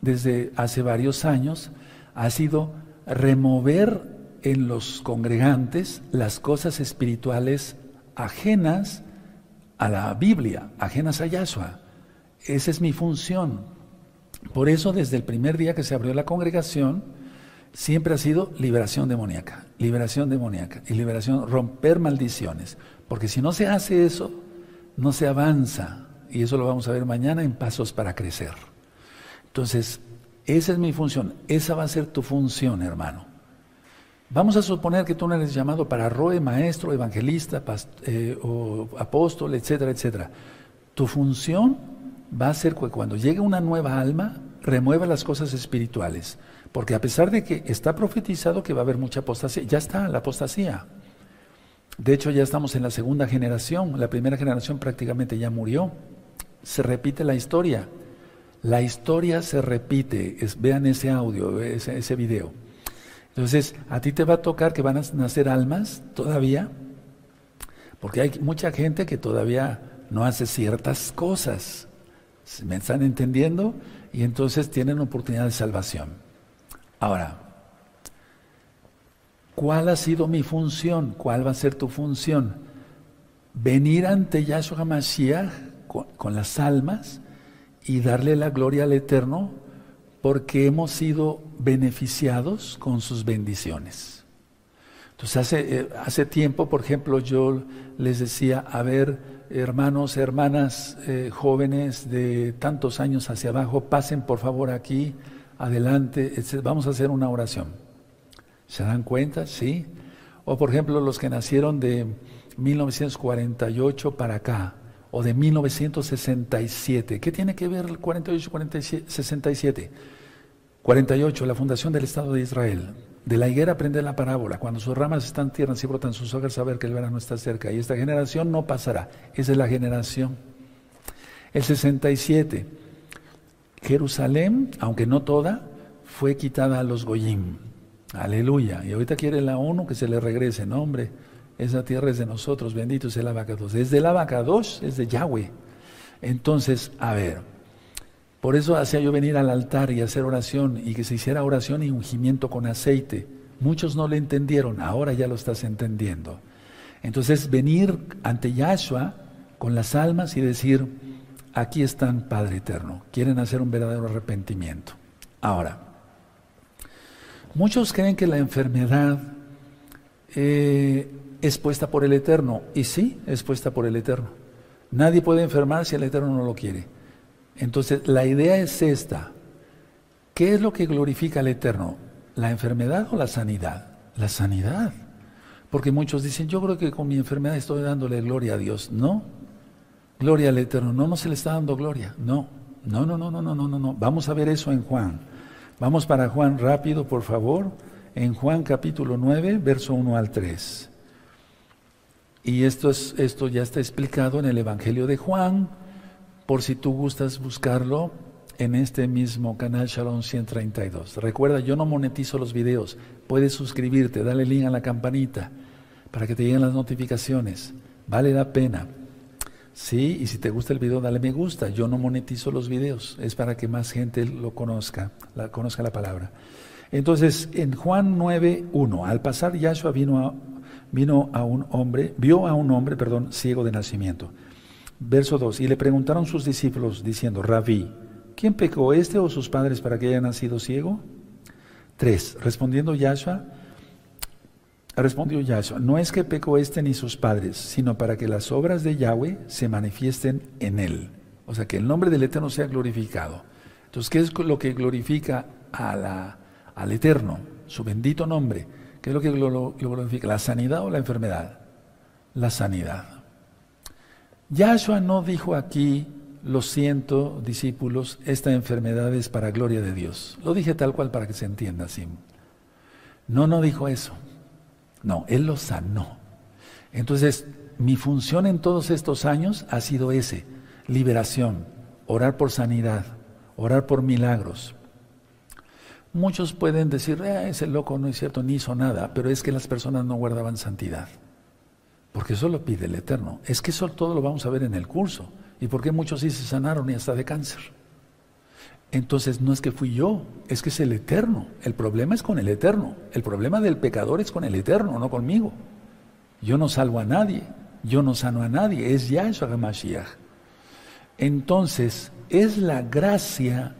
desde hace varios años, ha sido remover en los congregantes las cosas espirituales ajenas a la Biblia, ajenas a Yahshua. Esa es mi función. Por eso, desde el primer día que se abrió la congregación, siempre ha sido liberación demoníaca, liberación demoníaca y liberación, romper maldiciones. Porque si no se hace eso, no se avanza. Y eso lo vamos a ver mañana en pasos para crecer. Entonces, esa es mi función, esa va a ser tu función, hermano. Vamos a suponer que tú no eres llamado para roe, maestro, evangelista, eh, o apóstol, etcétera, etcétera. Tu función va a ser que cuando llegue una nueva alma, remueva las cosas espirituales. Porque a pesar de que está profetizado que va a haber mucha apostasía, ya está la apostasía. De hecho, ya estamos en la segunda generación. La primera generación prácticamente ya murió. Se repite la historia. La historia se repite. vean ese audio, ese, ese video. Entonces, a ti te va a tocar que van a nacer almas todavía, porque hay mucha gente que todavía no hace ciertas cosas. ¿Me están entendiendo? Y entonces tienen oportunidad de salvación. Ahora, ¿cuál ha sido mi función? ¿Cuál va a ser tu función? Venir ante Yahshua Mashiach con, las almas y darle la gloria al Eterno porque hemos sido beneficiados con sus bendiciones. Entonces, hace, eh, hace tiempo, por ejemplo, yo les decía, a ver, hermanos, hermanas, eh, jóvenes de tantos años hacia abajo, pasen por favor aquí adelante, vamos a hacer una oración. ¿Se dan cuenta? Sí. O por ejemplo, los que nacieron de 1948 para acá, o de 1967. ¿Qué tiene que ver el 48 47, 67? 48, la fundación del Estado de Israel. De la higuera aprende la parábola. Cuando sus ramas están tiernas y brotan sus hojas, saber que el verano está cerca. Y esta generación no pasará. Esa es la generación. El 67. Jerusalén, aunque no toda, fue quitada a los Goyim. Aleluya. Y ahorita quiere la ONU que se le regrese. No, hombre, esa tierra es de nosotros. Bendito sea el abacados. Es del abacados, es de Yahweh. Entonces, a ver, por eso hacía yo venir al altar y hacer oración y que se hiciera oración y ungimiento con aceite. Muchos no le entendieron, ahora ya lo estás entendiendo. Entonces, venir ante Yahshua con las almas y decir, aquí están, Padre Eterno, quieren hacer un verdadero arrepentimiento. Ahora, muchos creen que la enfermedad eh, es puesta por el Eterno, y sí, es puesta por el Eterno. Nadie puede enfermar si el Eterno no lo quiere. Entonces, la idea es esta. ¿Qué es lo que glorifica al Eterno? ¿La enfermedad o la sanidad? La sanidad. Porque muchos dicen, yo creo que con mi enfermedad estoy dándole gloria a Dios. No, gloria al Eterno. No, no se le está dando gloria. No, no, no, no, no, no, no, no. Vamos a ver eso en Juan. Vamos para Juan rápido, por favor. En Juan capítulo 9, verso 1 al 3. Y esto, es, esto ya está explicado en el Evangelio de Juan, por si tú gustas buscarlo en este mismo canal Shalom 132. Recuerda, yo no monetizo los videos. Puedes suscribirte, dale link a la campanita para que te lleguen las notificaciones. Vale la pena. Sí, y si te gusta el video, dale me gusta. Yo no monetizo los videos, es para que más gente lo conozca, la, conozca la palabra. Entonces, en Juan 9:1, al pasar Yahshua vino a, vino a un hombre, vio a un hombre, perdón, ciego de nacimiento. Verso 2, y le preguntaron sus discípulos diciendo, Rabí, ¿quién pecó este o sus padres para que haya nacido ciego? 3, respondiendo Yahshua, respondió Yahshua, no es que pecó este ni sus padres, sino para que las obras de Yahweh se manifiesten en él. O sea, que el nombre del Eterno sea glorificado. Entonces, ¿qué es lo que glorifica al Eterno? Su bendito nombre. ¿Qué es lo que lo, glorifica? ¿La sanidad o la enfermedad? La sanidad. Yahshua no dijo aquí, lo siento, discípulos, esta enfermedad es para gloria de Dios. Lo dije tal cual para que se entienda así. No, no dijo eso. No, Él lo sanó. Entonces, mi función en todos estos años ha sido ese, liberación, orar por sanidad, orar por milagros. Muchos pueden decir, eh, ese loco no es cierto, ni hizo nada, pero es que las personas no guardaban santidad. Porque eso lo pide el Eterno. Es que eso todo lo vamos a ver en el curso. ¿Y por qué muchos sí se sanaron y hasta de cáncer? Entonces no es que fui yo, es que es el Eterno. El problema es con el Eterno. El problema del pecador es con el Eterno, no conmigo. Yo no salvo a nadie, yo no sano a nadie, es Yahshua Mashiach. Entonces, es la gracia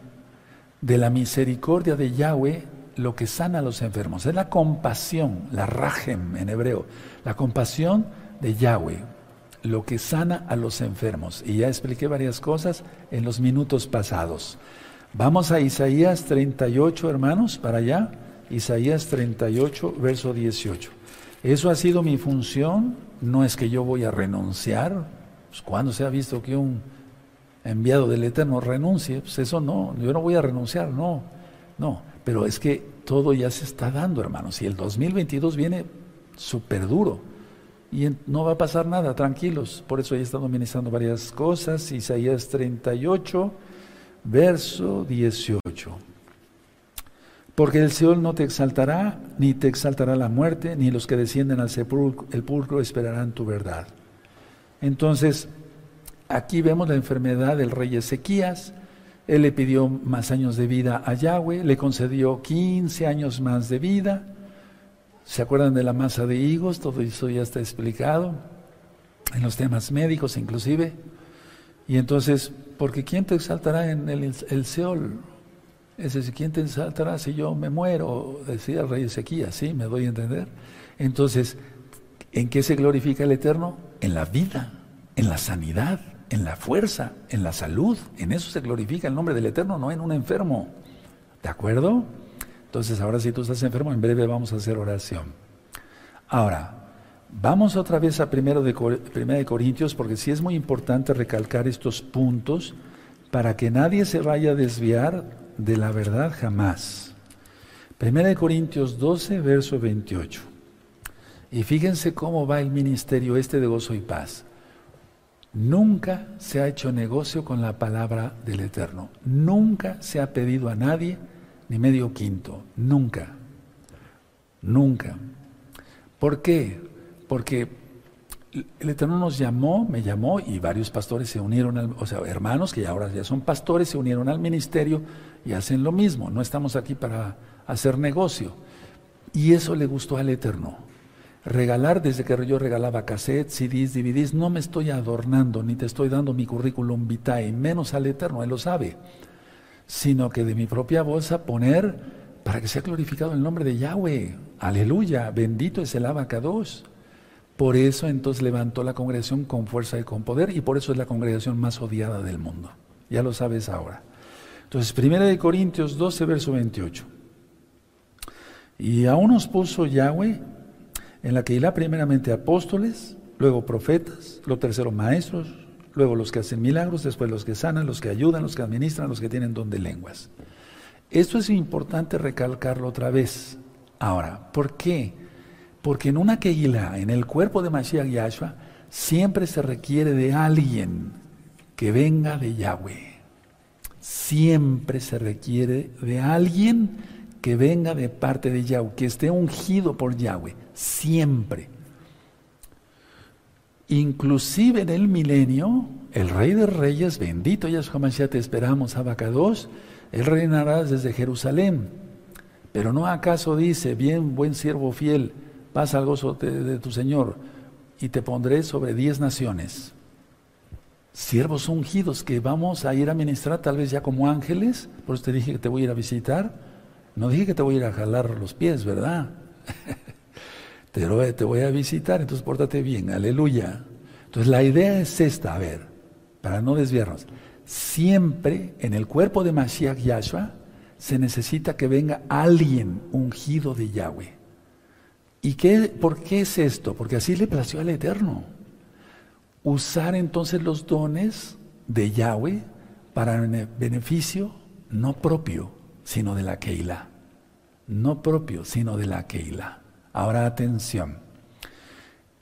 de la misericordia de Yahweh lo que sana a los enfermos. Es la compasión, la rajem en hebreo, la compasión de Yahweh, lo que sana a los enfermos. Y ya expliqué varias cosas en los minutos pasados. Vamos a Isaías 38, hermanos, para allá. Isaías 38, verso 18. Eso ha sido mi función, no es que yo voy a renunciar. Pues, ¿Cuándo se ha visto que un enviado del Eterno renuncie? Pues eso no, yo no voy a renunciar, no, no. Pero es que todo ya se está dando, hermanos. Y el 2022 viene súper duro. Y no va a pasar nada, tranquilos. Por eso he estado ministrando varias cosas. Isaías 38 verso 18. Porque el Seol no te exaltará, ni te exaltará la muerte, ni los que descienden al sepulcro, esperarán tu verdad. Entonces, aquí vemos la enfermedad del rey Ezequías. Él le pidió más años de vida a Yahweh, le concedió 15 años más de vida. ¿Se acuerdan de la masa de higos? Todo eso ya está explicado en los temas médicos inclusive. Y entonces porque ¿quién te exaltará en el, Seol? Es decir, ¿quién te exaltará si yo me muero? Decía el rey Ezequías, ¿sí? ¿Me doy a entender? Entonces, ¿en qué se glorifica el Eterno? En la vida, en la sanidad, en la fuerza, en la salud. En eso se glorifica el nombre del Eterno, no en un enfermo. ¿De acuerdo? Entonces, ahora si tú estás enfermo, en breve vamos a hacer oración. Ahora, Vamos otra vez a primero de, primera de Corintios porque sí es muy importante recalcar estos puntos para que nadie se vaya a desviar de la verdad jamás. Primera de Corintios 12, verso 28. Y fíjense cómo va el ministerio este de gozo y paz. Nunca se ha hecho negocio con la palabra del Eterno. Nunca se ha pedido a nadie ni medio quinto. Nunca. Nunca. ¿Por qué? Porque el Eterno nos llamó, me llamó y varios pastores se unieron, al, o sea, hermanos que ahora ya son pastores, se unieron al ministerio y hacen lo mismo. No estamos aquí para hacer negocio. Y eso le gustó al Eterno. Regalar, desde que yo regalaba cassettes, CDs, DVDs, no me estoy adornando, ni te estoy dando mi currículum vitae, menos al Eterno, Él lo sabe. Sino que de mi propia bolsa poner para que sea glorificado el nombre de Yahweh. Aleluya, bendito es el abacados. Por eso entonces levantó la congregación con fuerza y con poder y por eso es la congregación más odiada del mundo. Ya lo sabes ahora. Entonces, 1 de Corintios 12, verso 28. Y aún nos puso Yahweh En la Keilah primeramente apóstoles, luego profetas, lo tercero maestros, luego los que hacen milagros, después los que sanan, los que ayudan, los que administran, los que tienen don de lenguas. Esto es importante recalcarlo otra vez. Ahora, ¿por qué? Porque en una Keilah, en el cuerpo de Mashiach Yahshua, siempre se requiere de alguien que venga de Yahweh. Siempre se requiere de alguien que venga de parte de Yahweh, que esté ungido por Yahweh. Siempre. Inclusive en el milenio, el Rey de Reyes, bendito Yahshua Mashiach, te esperamos, Abacados, Él reinará desde Jerusalén. Pero no acaso dice, bien, buen siervo fiel, pasa al gozo de, tu Señor y te pondré sobre diez naciones. Siervos ungidos que vamos a ir a ministrar tal vez ya como ángeles, por eso te dije que te voy a ir a visitar. No dije que te voy a ir a jalar los pies, ¿verdad? te, te voy a visitar, entonces pórtate bien, aleluya. Entonces la idea es esta, a ver, para no desviarnos. Siempre en el cuerpo de Mashiach Yahshua se necesita que venga alguien ungido de Yahweh. ¿Y qué, por qué es esto? Porque así le plació al Eterno. Usar entonces los dones de Yahweh para beneficio no propio, sino de la Keilah. No propio, sino de la Keilah. Ahora atención.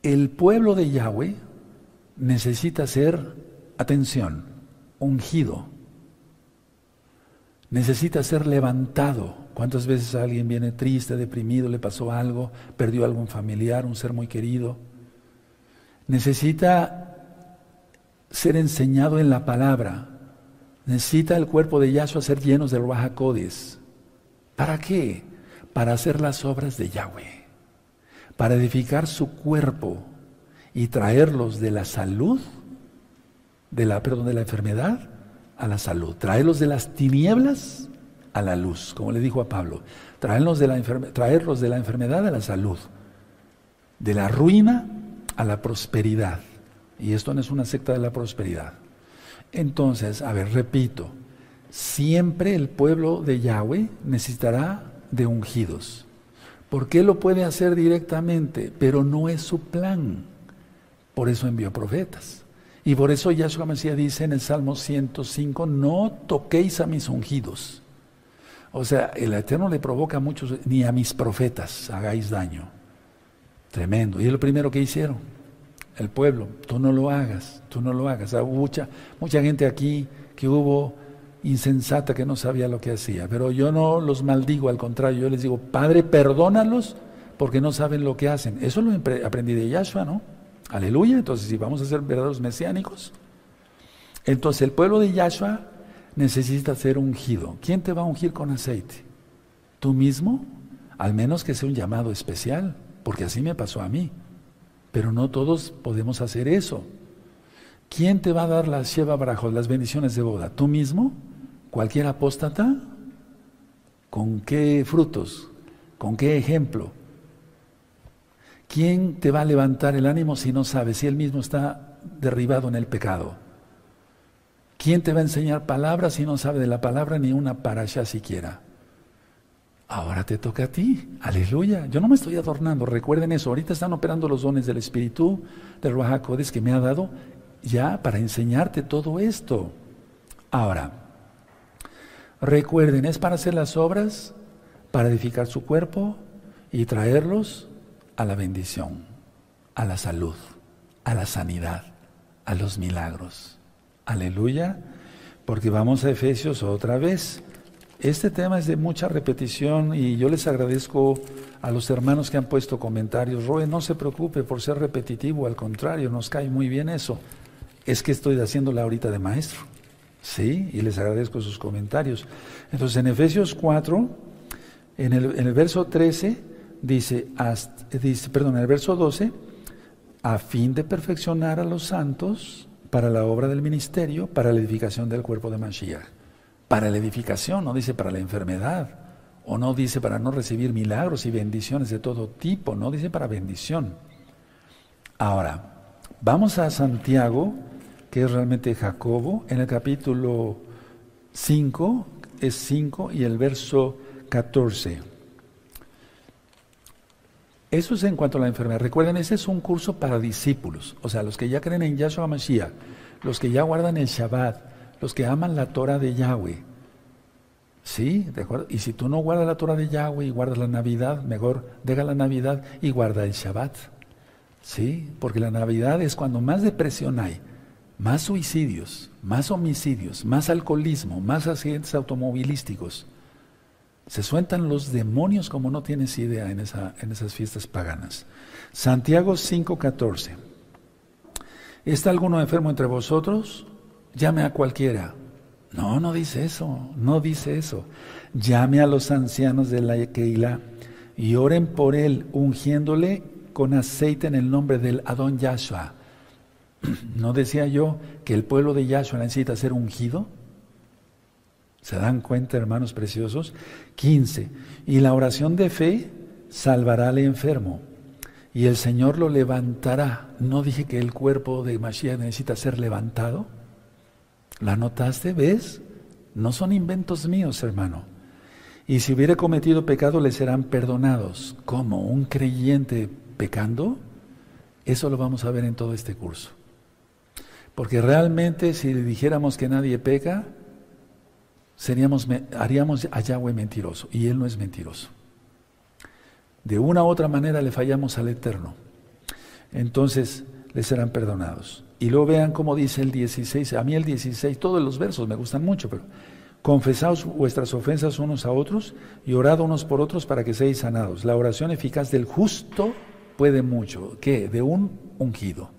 El pueblo de Yahweh necesita ser, atención, ungido. Necesita ser levantado. ¿Cuántas veces alguien viene triste, deprimido, le pasó algo, perdió algún familiar, un ser muy querido? Necesita ser enseñado en la palabra. Necesita el cuerpo de Yahshua ser llenos de Ruach ¿Para qué? Para hacer las obras de Yahweh para edificar su cuerpo y traerlos de la salud, de la, perdón, de la enfermedad a la salud, traerlos de las tinieblas a la luz, como le dijo a Pablo, traerlos de la, traerlos de la enfermedad a la salud, de la ruina a la prosperidad. Y esto no es una secta de la prosperidad. Entonces, a ver, repito, siempre el pueblo de Yahweh necesitará de ungidos. ¿Por qué lo puede hacer directamente? Pero no es su plan. Por eso envió profetas. Y por eso Yahshua Mesías dice en el Salmo 105, no toquéis a mis ungidos. O sea, el Eterno le provoca a muchos, ni a mis profetas hagáis daño. Tremendo. Y es lo primero que hicieron. El pueblo, tú no lo hagas, tú no lo hagas. mucha, mucha gente aquí que hubo insensata que no sabía lo que hacía. Pero yo no los maldigo, al contrario, yo les digo, Padre, perdónalos porque no saben lo que hacen. Eso lo aprendí de Yahshua, ¿no? Aleluya. Entonces, si vamos a ser verdaderos mesiánicos, entonces el pueblo de Yahshua necesita ser ungido. ¿Quién te va a ungir con aceite? ¿Tú mismo? Al menos que sea un llamado especial, porque así me pasó a mí. Pero no todos podemos hacer eso. ¿Quién te va a dar las Sheva Barajos, las bendiciones de boda? ¿Tú mismo? cualquier apóstata, ¿con qué frutos? ¿Con qué ejemplo? ¿Quién te va a levantar el ánimo si no sabes, si él mismo está derribado en el pecado? ¿Quién te va a enseñar palabras si no sabe de la palabra ni una para allá siquiera? Ahora te toca a ti, aleluya. Yo no me estoy adornando, recuerden eso. Ahorita están operando los dones del Espíritu, del Ruach que me ha dado ya para enseñarte todo esto. Ahora, Recuerden, es para hacer las obras, para edificar su cuerpo y traerlos a la bendición, a la salud, a la sanidad, a los milagros. Aleluya, porque vamos a Efesios otra vez. Este tema es de mucha repetición y yo les agradezco a los hermanos que han puesto comentarios. Roe, no se preocupe por ser repetitivo, al contrario, nos cae muy bien eso. Es que estoy haciéndola ahorita de maestro. Sí, y les agradezco sus comentarios. Entonces, en Efesios 4, en el, verso 13, dice, dice, perdón, en el verso 12, a fin de perfeccionar a los santos para la obra del ministerio, para la edificación del cuerpo de Mashiach. Para la edificación, no dice para la enfermedad, o no dice para no recibir milagros y bendiciones de todo tipo, no dice para bendición. Ahora, vamos a Santiago que es realmente Jacobo, en el capítulo 5, es 5 y el verso 14. Eso es en cuanto a la enfermedad. Recuerden, ese es un curso para discípulos, o sea, los que ya creen en Yahshua Mashiach, los que ya guardan el Shabbat, los que aman la Torah de Yahweh. ¿Sí? ¿De acuerdo? Y si tú no guardas la Torah de Yahweh y guardas la Navidad, mejor deja la Navidad y guarda el Shabbat. ¿Sí? Porque la Navidad es cuando más depresión hay, más suicidios, más homicidios, más alcoholismo, más accidentes automovilísticos. Se sueltan los demonios como no tienes idea en, esa, en esas fiestas paganas. Santiago 5:14. ¿Está alguno enfermo entre vosotros? Llame a cualquiera. No, no dice eso, no dice eso. Llame a los ancianos de la Keila y oren por él, ungiéndole con aceite en el nombre del Adón Yahshua. ¿No decía yo que el pueblo de Yahshua necesita ser ungido? ¿Se dan cuenta, hermanos preciosos? 15. Y la oración de fe salvará al enfermo y el Señor lo levantará. ¿No dije que el cuerpo de Mashiach necesita ser levantado? ¿La notaste? ¿Ves? No son inventos míos, hermano. Y si hubiera cometido pecado, le serán perdonados. ¿Cómo? ¿Un creyente pecando? Eso lo vamos a ver en todo este curso. Porque realmente si dijéramos que nadie peca, seríamos, haríamos a Yahweh mentiroso, y Él no es mentiroso. De una u otra manera le fallamos al Eterno. Entonces le serán perdonados. Y luego vean cómo dice el 16, a mí el 16, todos los versos me gustan mucho, pero confesaos vuestras ofensas unos a otros y orad unos por otros para que seáis sanados. La oración eficaz del justo puede mucho. ¿Qué? De un ungido.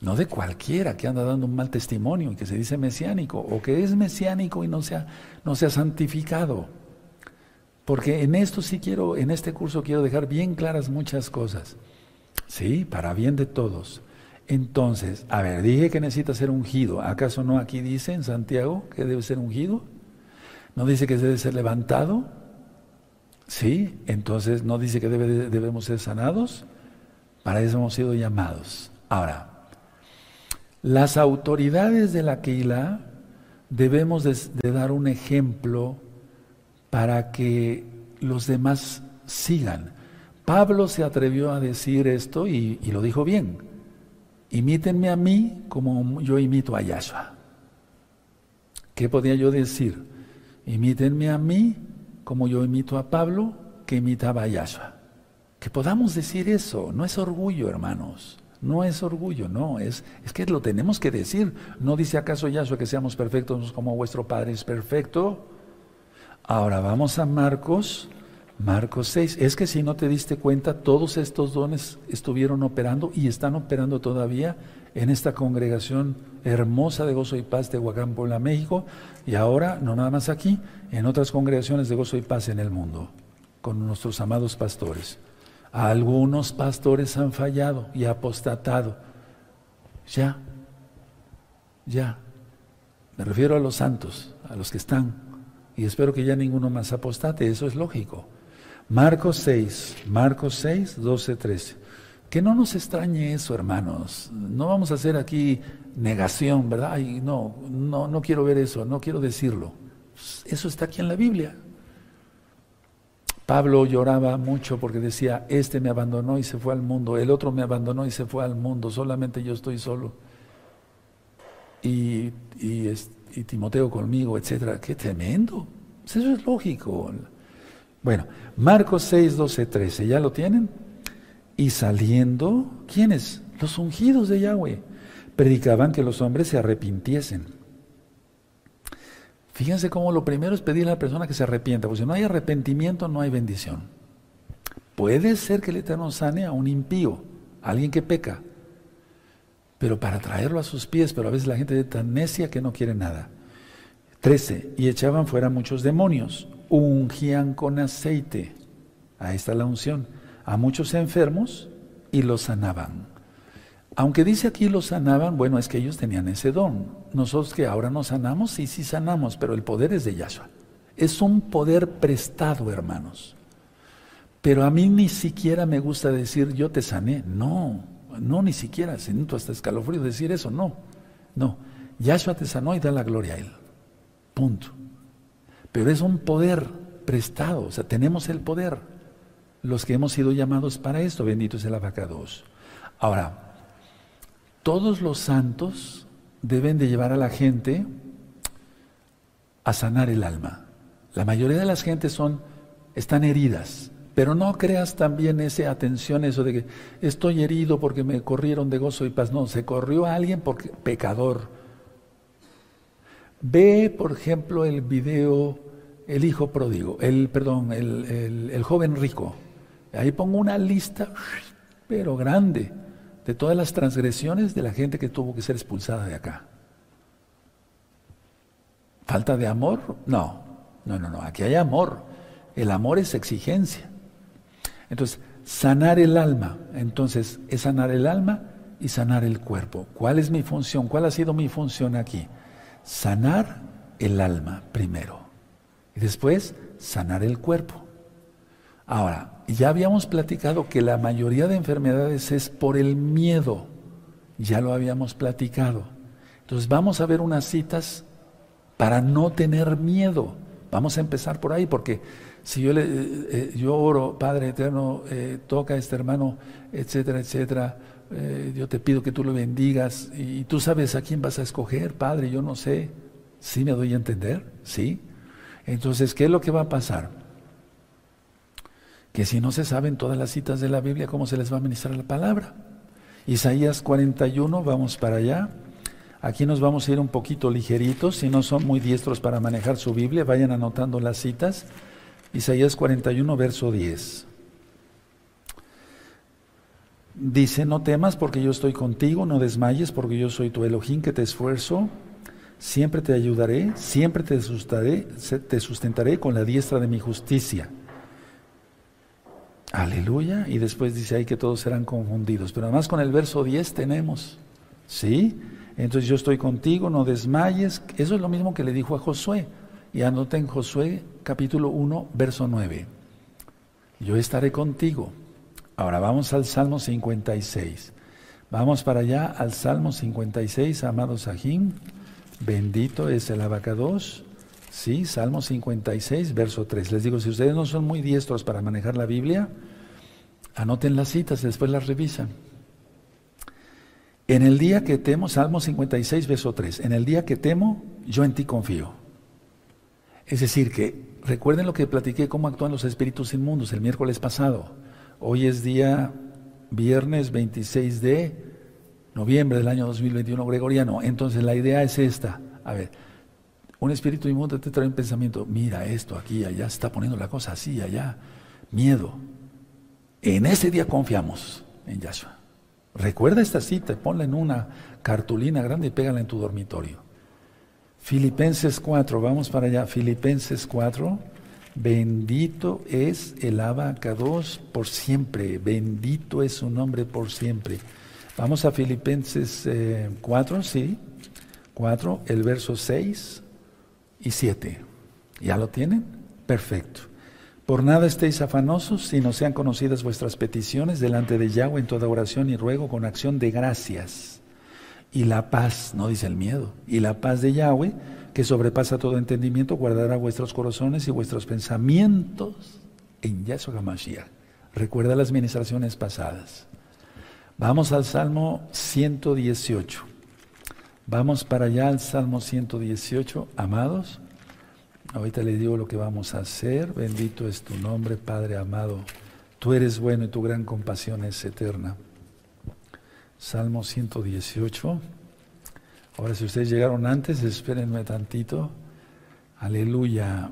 No de cualquiera que anda dando un mal testimonio y que se dice mesiánico o que es mesiánico y no se ha, no santificado. Porque en esto sí quiero, en este curso quiero dejar bien claras muchas cosas. Sí, para bien de todos. Entonces, a ver, dije que necesita ser ungido. ¿Acaso no aquí dice en Santiago que debe ser ungido? ¿No dice que debe ser levantado? Sí, entonces no dice que debe, debemos ser sanados. Para eso hemos sido llamados. Ahora, las autoridades de la Keilah debemos de, dar un ejemplo para que los demás sigan. Pablo se atrevió a decir esto y, y, lo dijo bien. Imítenme a mí como yo imito a Yahshua. ¿Qué podía yo decir? Imítenme a mí como yo imito a Pablo que imitaba a Yahshua. Que podamos decir eso, no es orgullo, hermanos. No es orgullo, no, es, es que lo tenemos que decir. ¿No dice acaso Yahshua que seamos perfectos como vuestro Padre es perfecto? Ahora vamos a Marcos, Marcos 6. Es que si no te diste cuenta, todos estos dones estuvieron operando y están operando todavía en esta congregación hermosa de Gozo y Paz de Huacán, Puebla, México, y ahora, no nada más aquí, en otras congregaciones de Gozo y Paz en el mundo, con nuestros amados pastores. Algunos pastores han fallado y apostatado. Ya, ya. Me refiero a los santos, a los que están. Y espero que ya ninguno más apostate, eso es lógico. Marcos 6, Marcos 6, 12, 13. Que no nos extrañe eso, hermanos. No vamos a hacer aquí negación, ¿verdad? Ay, no, no, no quiero ver eso, no quiero decirlo. Eso está aquí en la Biblia. Pablo lloraba mucho porque decía, este me abandonó y se fue al mundo, el otro me abandonó y se fue al mundo, solamente yo estoy solo. Y, y, Timoteo conmigo, etcétera. Qué tremendo. Pues eso es lógico. Bueno, Marcos 6, 12, 13, ¿ya lo tienen? Y saliendo, ¿quiénes? Los ungidos de Yahweh. Predicaban que los hombres se arrepintiesen Fíjense cómo lo primero es pedirle a la persona que se arrepienta, porque si no hay arrepentimiento no hay bendición. Puede ser que el Eterno sane a un impío, a alguien que peca, pero para traerlo a sus pies, pero a veces la gente es tan necia que no quiere nada. 13. Y echaban fuera muchos demonios, ungían con aceite, ahí está la unción, a muchos enfermos y los sanaban. Aunque dice aquí los sanaban, bueno, es que ellos tenían ese don. Nosotros que ahora nos sanamos, sí, sí sanamos, pero el poder es de Yahshua. Es un poder prestado, hermanos. Pero a mí ni siquiera me gusta decir yo te sané. No, no, ni siquiera. Siento hasta escalofrío decir eso. No, no. Yahshua te sanó y da la gloria a Él. Punto. Pero es un poder prestado, o sea, tenemos el poder. los que hemos sido llamados para esto, bendito es el abacados. Ahora, todos los santos deben de llevar a la gente a sanar el alma. La mayoría de las gentes son, están heridas, pero no creas también esa atención, eso de que estoy herido porque me corrieron de gozo y paz. No, se corrió a alguien porque pecador. Ve, por ejemplo, el video El hijo pródigo, el, perdón, el, el joven rico. Ahí pongo una lista, pero grande, de todas las transgresiones de la gente que tuvo que ser expulsada de acá. ¿Falta de amor? No, no, no, no, aquí hay amor. El amor es exigencia. Entonces, sanar el alma. Entonces, es sanar el alma y sanar el cuerpo. ¿Cuál es mi función? ¿Cuál ha sido mi función aquí? Sanar el alma primero. Y después, sanar el cuerpo. Ahora, ya habíamos platicado que la mayoría de enfermedades es por el miedo. Ya lo habíamos platicado. Entonces vamos a ver unas citas para no tener miedo. Vamos a empezar por ahí, porque si yo, le, eh, eh, yo oro, Padre Eterno, eh, toca a este hermano, etcétera, etcétera, yo te pido que tú lo bendigas y, tú sabes a quién vas a escoger, Padre, yo no sé. ¿Sí me doy a entender? ¿Sí? Entonces, ¿qué es lo que va a pasar? Que si no se saben todas las citas de la Biblia, ¿cómo se les va a ministrar la palabra? Isaías 41, vamos para allá. Aquí nos vamos a ir un poquito ligeritos, si no son muy diestros para manejar su Biblia, vayan anotando las citas. Isaías 41, verso 10. Dice, no temas porque yo estoy contigo, no desmayes porque yo soy tu Elohim que te esfuerzo, siempre te ayudaré, siempre te te sustentaré con la diestra de mi justicia. Aleluya. Y después dice ahí que todos serán confundidos. Pero además con el verso 10 tenemos, ¿sí? Entonces yo estoy contigo, no desmayes. Eso es lo mismo que le dijo a Josué. Y anoten Josué capítulo 1, verso 9. Yo estaré contigo. Ahora vamos al Salmo 56. Vamos para allá al Salmo 56, amados Sahim. Bendito es el abacados. Sí, Salmo 56, verso 3. Les digo, si ustedes no son muy diestros para manejar la Biblia, anoten las citas, después las revisan. En el día que temo, Salmo 56, verso 3, en el día que temo, yo en ti confío. Es decir, que recuerden lo que platiqué, cómo actúan los espíritus inmundos el miércoles pasado. Hoy es día viernes 26 de noviembre del año 2021 gregoriano. Entonces la idea es esta. A ver, un espíritu inmundo te trae un pensamiento, mira esto aquí, allá, se está poniendo la cosa así, allá, miedo. En ese día confiamos en Yahshua. Recuerda esta cita, ponla en una cartulina grande y pégala en tu dormitorio. Filipenses 4, vamos para allá. Filipenses 4, bendito es el abacados por siempre, bendito es su nombre por siempre. Vamos a Filipenses 4, eh, sí, 4, el verso 6 y 7. ¿Ya lo tienen? Perfecto. Por nada estéis afanosos, sino sean conocidas vuestras peticiones delante de Yahweh en toda oración y ruego con acción de gracias y la paz, no dice el miedo, y la paz de Yahweh, que sobrepasa todo entendimiento, guardará vuestros corazones y vuestros pensamientos en Yahshua HaMashiach. Recuerda las ministraciones pasadas. Vamos al Salmo 118. Vamos para allá al Salmo 118, amados. Ahorita le digo lo que vamos a hacer. Bendito es tu nombre, Padre amado. Tú eres bueno y tu gran compasión es eterna. Salmo 118. Ahora, si ustedes llegaron antes, espérenme tantito. Aleluya.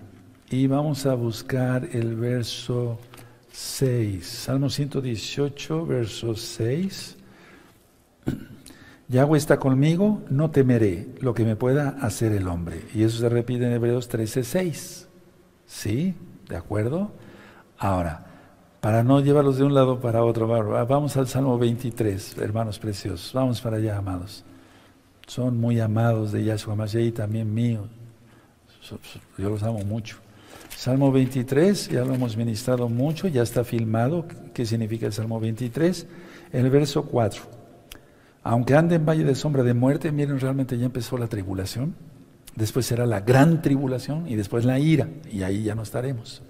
Y vamos a buscar el verso 6. Salmo 118, verso 6. Yahweh está conmigo, no temeré lo que me pueda hacer el hombre. Y eso se repite en Hebreos 13, 6. ¿Sí? ¿De acuerdo? Ahora, para no llevarlos de un lado para otro. Vamos al Salmo 23, hermanos preciosos. Vamos para allá, amados. Son muy amados de Yahshua Mashiach y también míos. Yo los amo mucho. Salmo 23, ya lo hemos ministrado mucho, ya está filmado. ¿Qué significa el Salmo 23? El verso 4. Aunque ande en valle de sombra de muerte, miren, realmente ya empezó la tribulación. Después será la gran tribulación y después la ira. Y ahí ya no estaremos.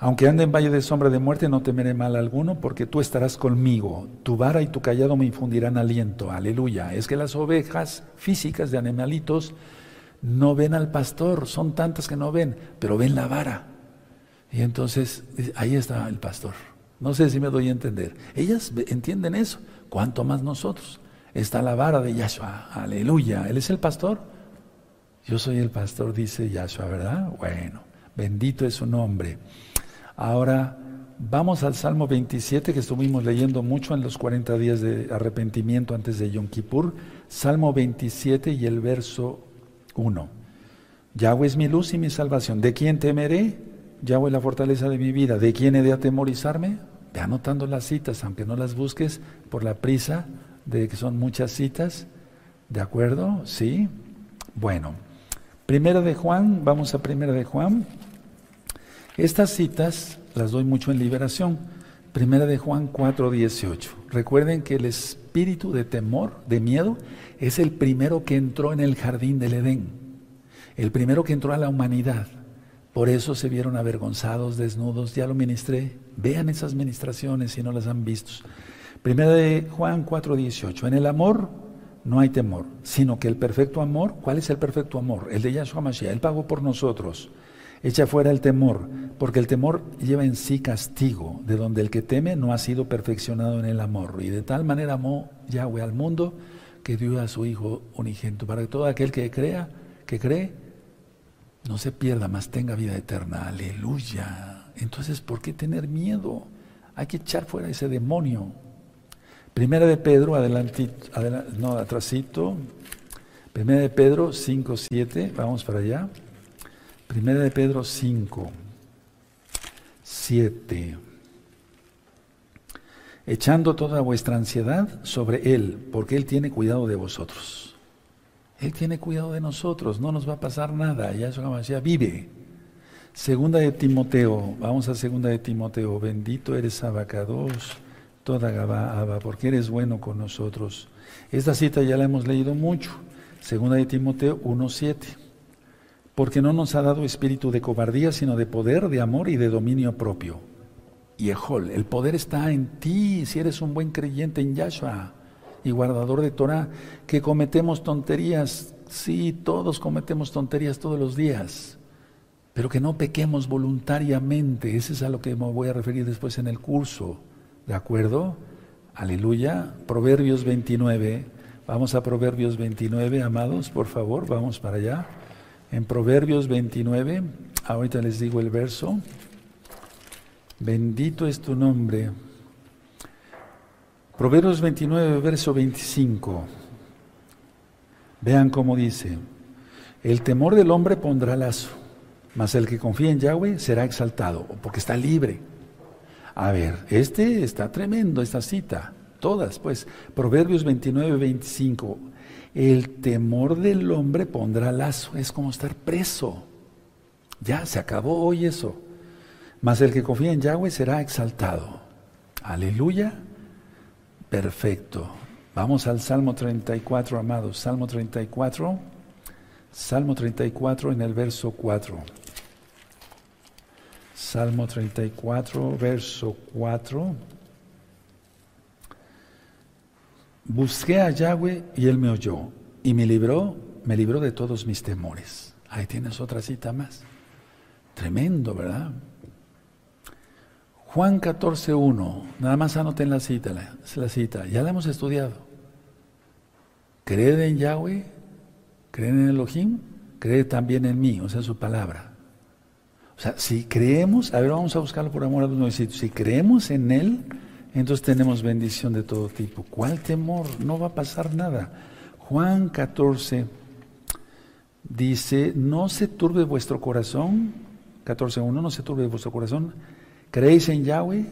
Aunque ande en valle de sombra de muerte, no temeré mal alguno, porque tú estarás conmigo. Tu vara y tu callado me infundirán aliento. Aleluya. Es que las ovejas físicas de animalitos no ven al pastor, son tantas que no ven, pero ven la vara. Y entonces ahí está el pastor. No sé si me doy a entender. Ellas entienden eso, cuanto más nosotros. Está la vara de Yahshua. Aleluya. Él es el pastor. Yo soy el pastor, dice Yahshua, ¿verdad? Bueno, bendito es su nombre. Ahora vamos al Salmo 27 que estuvimos leyendo mucho en los 40 días de arrepentimiento antes de Yom Kippur. Salmo 27 y el verso 1. Yahweh es mi luz y mi salvación. ¿De quién temeré? Yahweh es la fortaleza de mi vida. ¿De quién he de atemorizarme? Ve anotando las citas, aunque no las busques por la prisa de que son muchas citas. ¿De acuerdo? Sí. Bueno. Primera de Juan, vamos a Primera de Juan. Estas citas las doy mucho en liberación. Primera de Juan 4:18. Recuerden que el espíritu de temor, de miedo, es el primero que entró en el jardín del Edén. El primero que entró a la humanidad. Por eso se vieron avergonzados, desnudos. Ya lo ministré. Vean esas ministraciones si no las han visto. Primera de Juan 4:18. En el amor no hay temor, sino que el perfecto amor, ¿cuál es el perfecto amor? El de Yahshua Mashiach. Él pagó por nosotros. Echa fuera el temor, porque el temor lleva en sí castigo, de donde el que teme no ha sido perfeccionado en el amor. Y de tal manera amó Yahweh al mundo que dio a su Hijo unigento, para que todo aquel que crea, que cree, no se pierda, más tenga vida eterna. Aleluya. Entonces, ¿por qué tener miedo? Hay que echar fuera ese demonio. Primera de Pedro, adelante, no, atrasito. Primera de Pedro 5, 7, vamos para allá. Primera de Pedro 5, 7. Echando toda vuestra ansiedad sobre Él, porque Él tiene cuidado de vosotros. Él tiene cuidado de nosotros, no nos va a pasar nada. Ya ya vive. Segunda de Timoteo, vamos a segunda de Timoteo. Bendito eres Abacados, toda Gabá, porque eres bueno con nosotros. Esta cita ya la hemos leído mucho. Segunda de Timoteo 1.7 porque no nos ha dado espíritu de cobardía, sino de poder, de amor y de dominio propio. Y Ejol, el poder está en ti, si eres un buen creyente en Yahshua y guardador de Torah, que cometemos tonterías, sí, todos cometemos tonterías todos los días, pero que no pequemos voluntariamente, ese es a lo que me voy a referir después en el curso, ¿de acuerdo? Aleluya, Proverbios 29, vamos a Proverbios 29, amados, por favor, vamos para allá. En Proverbios 29, ahorita les digo el verso, bendito es tu nombre. Proverbios 29, verso 25. Vean cómo dice, el temor del hombre pondrá lazo, mas el que confía en Yahweh será exaltado, porque está libre. A ver, este está tremendo, esta cita, todas, pues, Proverbios 29, 25. El temor del hombre pondrá lazo, es como estar preso. Ya, se acabó hoy eso. Mas el que confía en Yahweh será exaltado. Aleluya. Perfecto. Vamos al Salmo 34, amados. Salmo 34. Salmo 34 en el verso 4. Salmo 34, verso 4. Busqué a Yahweh y él me oyó y me libró, me libró de todos mis temores. Ahí tienes otra cita más. Tremendo, ¿verdad? Juan 14.1, nada más anoten la cita, la, la cita, ya la hemos estudiado. Creed en Yahweh, creen en Elohim, cree también en mí, o sea, su palabra. O sea, si creemos, a ver, vamos a buscarlo por amor a los nuevecitos, si creemos en Él, entonces tenemos bendición de todo tipo. ¿Cuál temor? No va a pasar nada. Juan 14 dice, no se turbe vuestro corazón, 14.1, no se turbe vuestro corazón, creéis en Yahweh,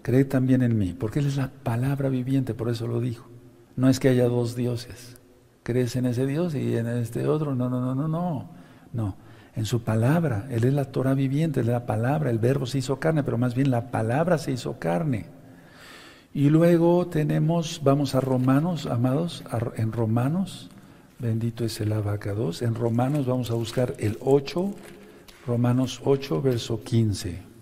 creed también en mí, porque Él es la palabra viviente, por eso lo dijo. No es que haya dos dioses, crees en ese Dios y en este otro, no, no, no, no, no, no. En su palabra, Él es la Torah viviente, Él es la palabra, el verbo se hizo carne, pero más bien la palabra se hizo carne. Y luego tenemos, vamos a Romanos, amados, en Romanos, bendito es el abacados, en Romanos vamos a buscar el 8, Romanos 8, verso 15.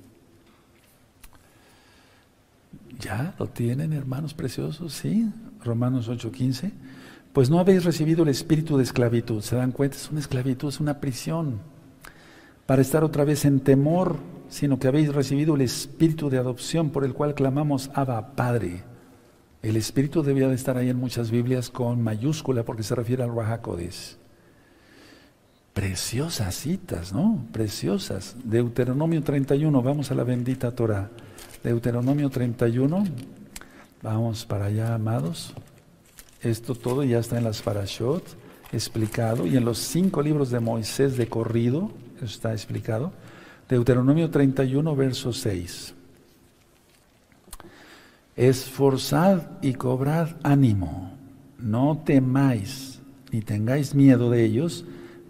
¿Ya lo tienen, hermanos preciosos? Sí, Romanos 8:15. Pues no habéis recibido el espíritu de esclavitud. ¿Se dan cuenta? Es una esclavitud, es una prisión. Para estar otra vez en temor, sino que habéis recibido el espíritu de adopción por el cual clamamos Abba, Padre. El espíritu debía de estar ahí en muchas Biblias con mayúscula porque se refiere al Rahakodes. Preciosas citas, ¿no? Preciosas. Deuteronomio 31, vamos a la bendita Torah. Deuteronomio 31, vamos para allá, amados. Esto todo ya está en las Parashot, explicado, y en los cinco libros de Moisés de corrido, está explicado. Deuteronomio 31, verso 6. Esforzad y cobrad ánimo, no temáis ni tengáis miedo de ellos,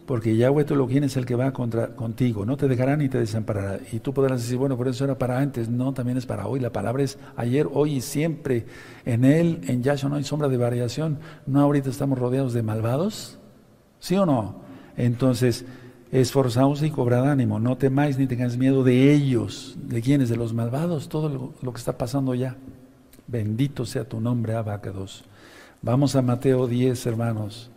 porque Yahweh tu Elohim es el que va contra, contigo, no te dejará ni te desamparará. Y tú podrás decir, bueno, por eso era para antes, no, también es para hoy. La palabra es ayer, hoy y siempre. En Él, en Yahshua no hay sombra de variación. ¿No ahorita estamos rodeados de malvados? ¿Sí o no? Entonces, esforzaos y cobrad ánimo, no temáis ni tengáis miedo de ellos. ¿De quiénes? De los malvados, todo lo, que está pasando ya. Bendito sea tu nombre, Abacados. Vamos a Mateo 10, hermanos.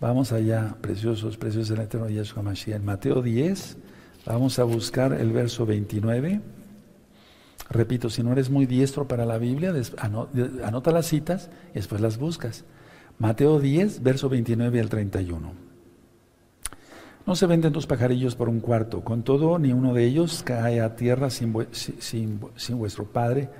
Vamos allá, preciosos, preciosos el eterno Yeshua Mashiach. En Mateo 10, vamos a buscar el verso 29. Repito, si no eres muy diestro para la Biblia, anota las citas y después las buscas. Mateo 10, verso 29 al 31. No se venden dos pajarillos por un cuarto, con todo ni uno de ellos cae a tierra sin, vuestro Padre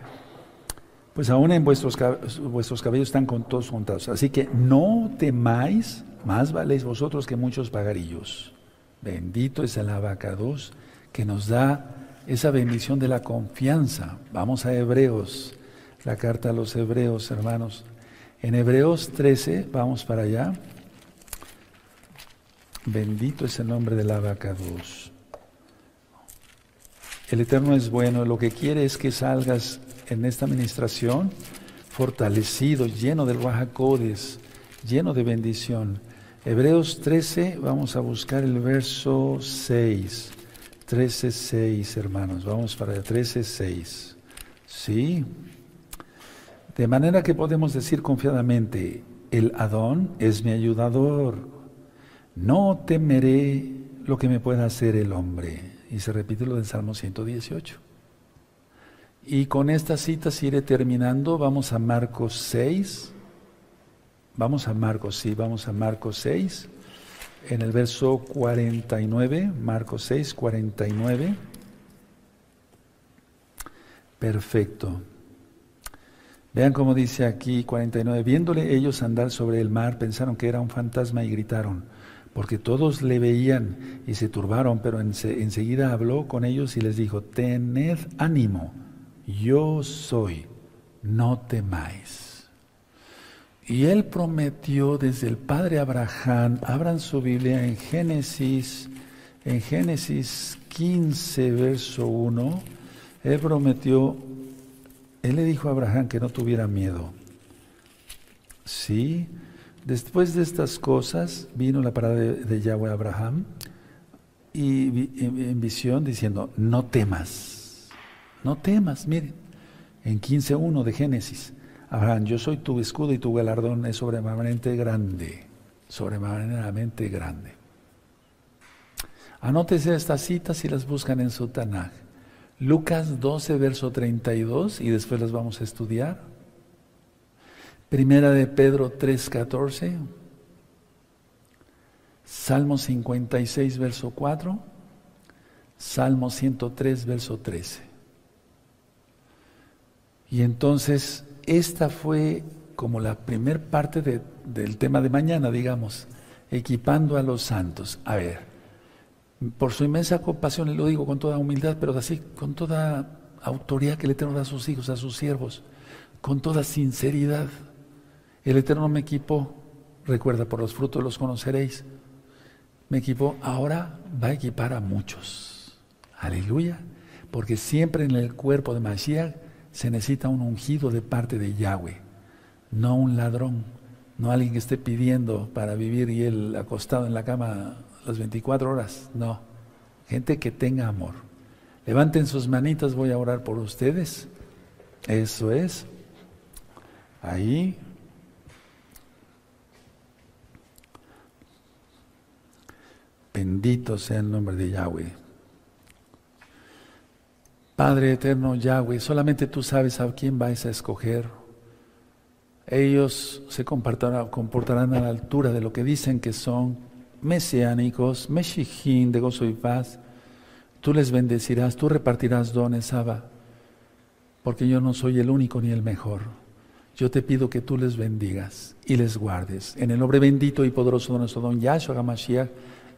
pues aún en vuestros, cabellos están con todos juntados. Así que no temáis, más valéis vosotros que muchos pagarillos. Bendito es el abacados que nos da esa bendición de la confianza. Vamos a Hebreos, la carta a los Hebreos, hermanos. En Hebreos 13, vamos para allá. Bendito es el nombre del abacados. El Eterno es bueno, lo que quiere es que salgas en esta administración fortalecido, lleno del Rahakodes, lleno de bendición. Hebreos 13, vamos a buscar el verso 6. 13, 6, hermanos. Vamos para el 13, 6. Sí. De manera que podemos decir confiadamente, el Adón es mi ayudador. No temeré lo que me pueda hacer el hombre. Y se repite lo del Salmo 118. Y con estas citas iré terminando. Vamos a Marcos 6. Vamos a Marcos, sí, vamos a Marcos 6. En el verso 49, Marcos 6, 49. Perfecto. Vean cómo dice aquí 49. Viéndole ellos andar sobre el mar, pensaron que era un fantasma y gritaron, porque todos le veían y se turbaron, pero enseguida habló con ellos y les dijo, tened ánimo yo soy, no temáis. Y él prometió desde el padre Abraham, abran su Biblia en Génesis, en Génesis 15, verso 1, él prometió, él le dijo a Abraham que no tuviera miedo. Sí, después de estas cosas vino la parada de, Yahweh Abraham y en visión diciendo, no temas no temas, miren, en 15.1 de Génesis. Abraham, yo soy tu escudo y tu galardón es sobremanamente grande, sobremanamente grande. Anótese estas citas y las buscan en su Tanaj. Lucas 12, verso 32, y después las vamos a estudiar. Primera de Pedro 3, 14. Salmo 56, verso 4. Salmo 103, verso 13. Y entonces, esta fue como la primer parte del tema de mañana, digamos, equipando a los santos. A ver, por su inmensa compasión, y lo digo con toda humildad, pero así, con toda autoridad que Eterno da a sus hijos, a sus siervos, con toda sinceridad. El Eterno me equipó, recuerda, por los frutos los conoceréis. Me equipó, ahora va a equipar a muchos. Aleluya. Porque siempre en el cuerpo de Mashiach se necesita un ungido de parte de Yahweh, no un ladrón, no alguien que esté pidiendo para vivir y él acostado en la cama las 24 horas, no, gente que tenga amor. Levanten sus manitas, voy a orar por ustedes. Eso es. Ahí. Bendito sea el nombre de Yahweh. Padre eterno Yahweh, solamente tú sabes a quién vais a escoger. Ellos se comportarán, a la altura de lo que dicen que son mesiánicos, meshijín de gozo y paz. Tú les bendecirás, tú repartirás dones, Abba, porque yo no soy el único ni el mejor. Yo te pido que tú les bendigas y les guardes. En el nombre bendito y poderoso de nuestro don Yahshua HaMashiach,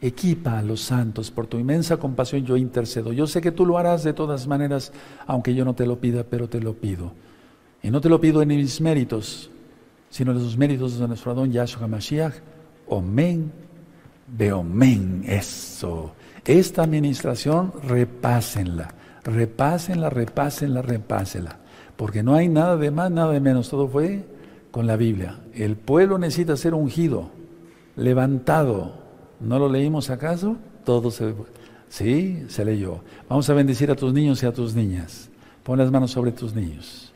equipa a los santos. Por tu inmensa compasión yo intercedo. Yo sé que tú lo harás de todas maneras, aunque yo no te lo pida, pero te lo pido. Y no te lo pido en mis méritos, sino los méritos de nuestro Adón Yahshua HaMashiach. Omen, omen, eso. Esta administración, repásenla, repásenla, repásenla, repásenla. Porque no hay nada de más, nada de menos. Todo fue con la Biblia. El pueblo necesita ser ungido, levantado. ¿No lo leímos acaso? Todo se... Sí, se leyó. Vamos a bendecir a tus niños y a tus niñas. Pon las manos sobre tus niños.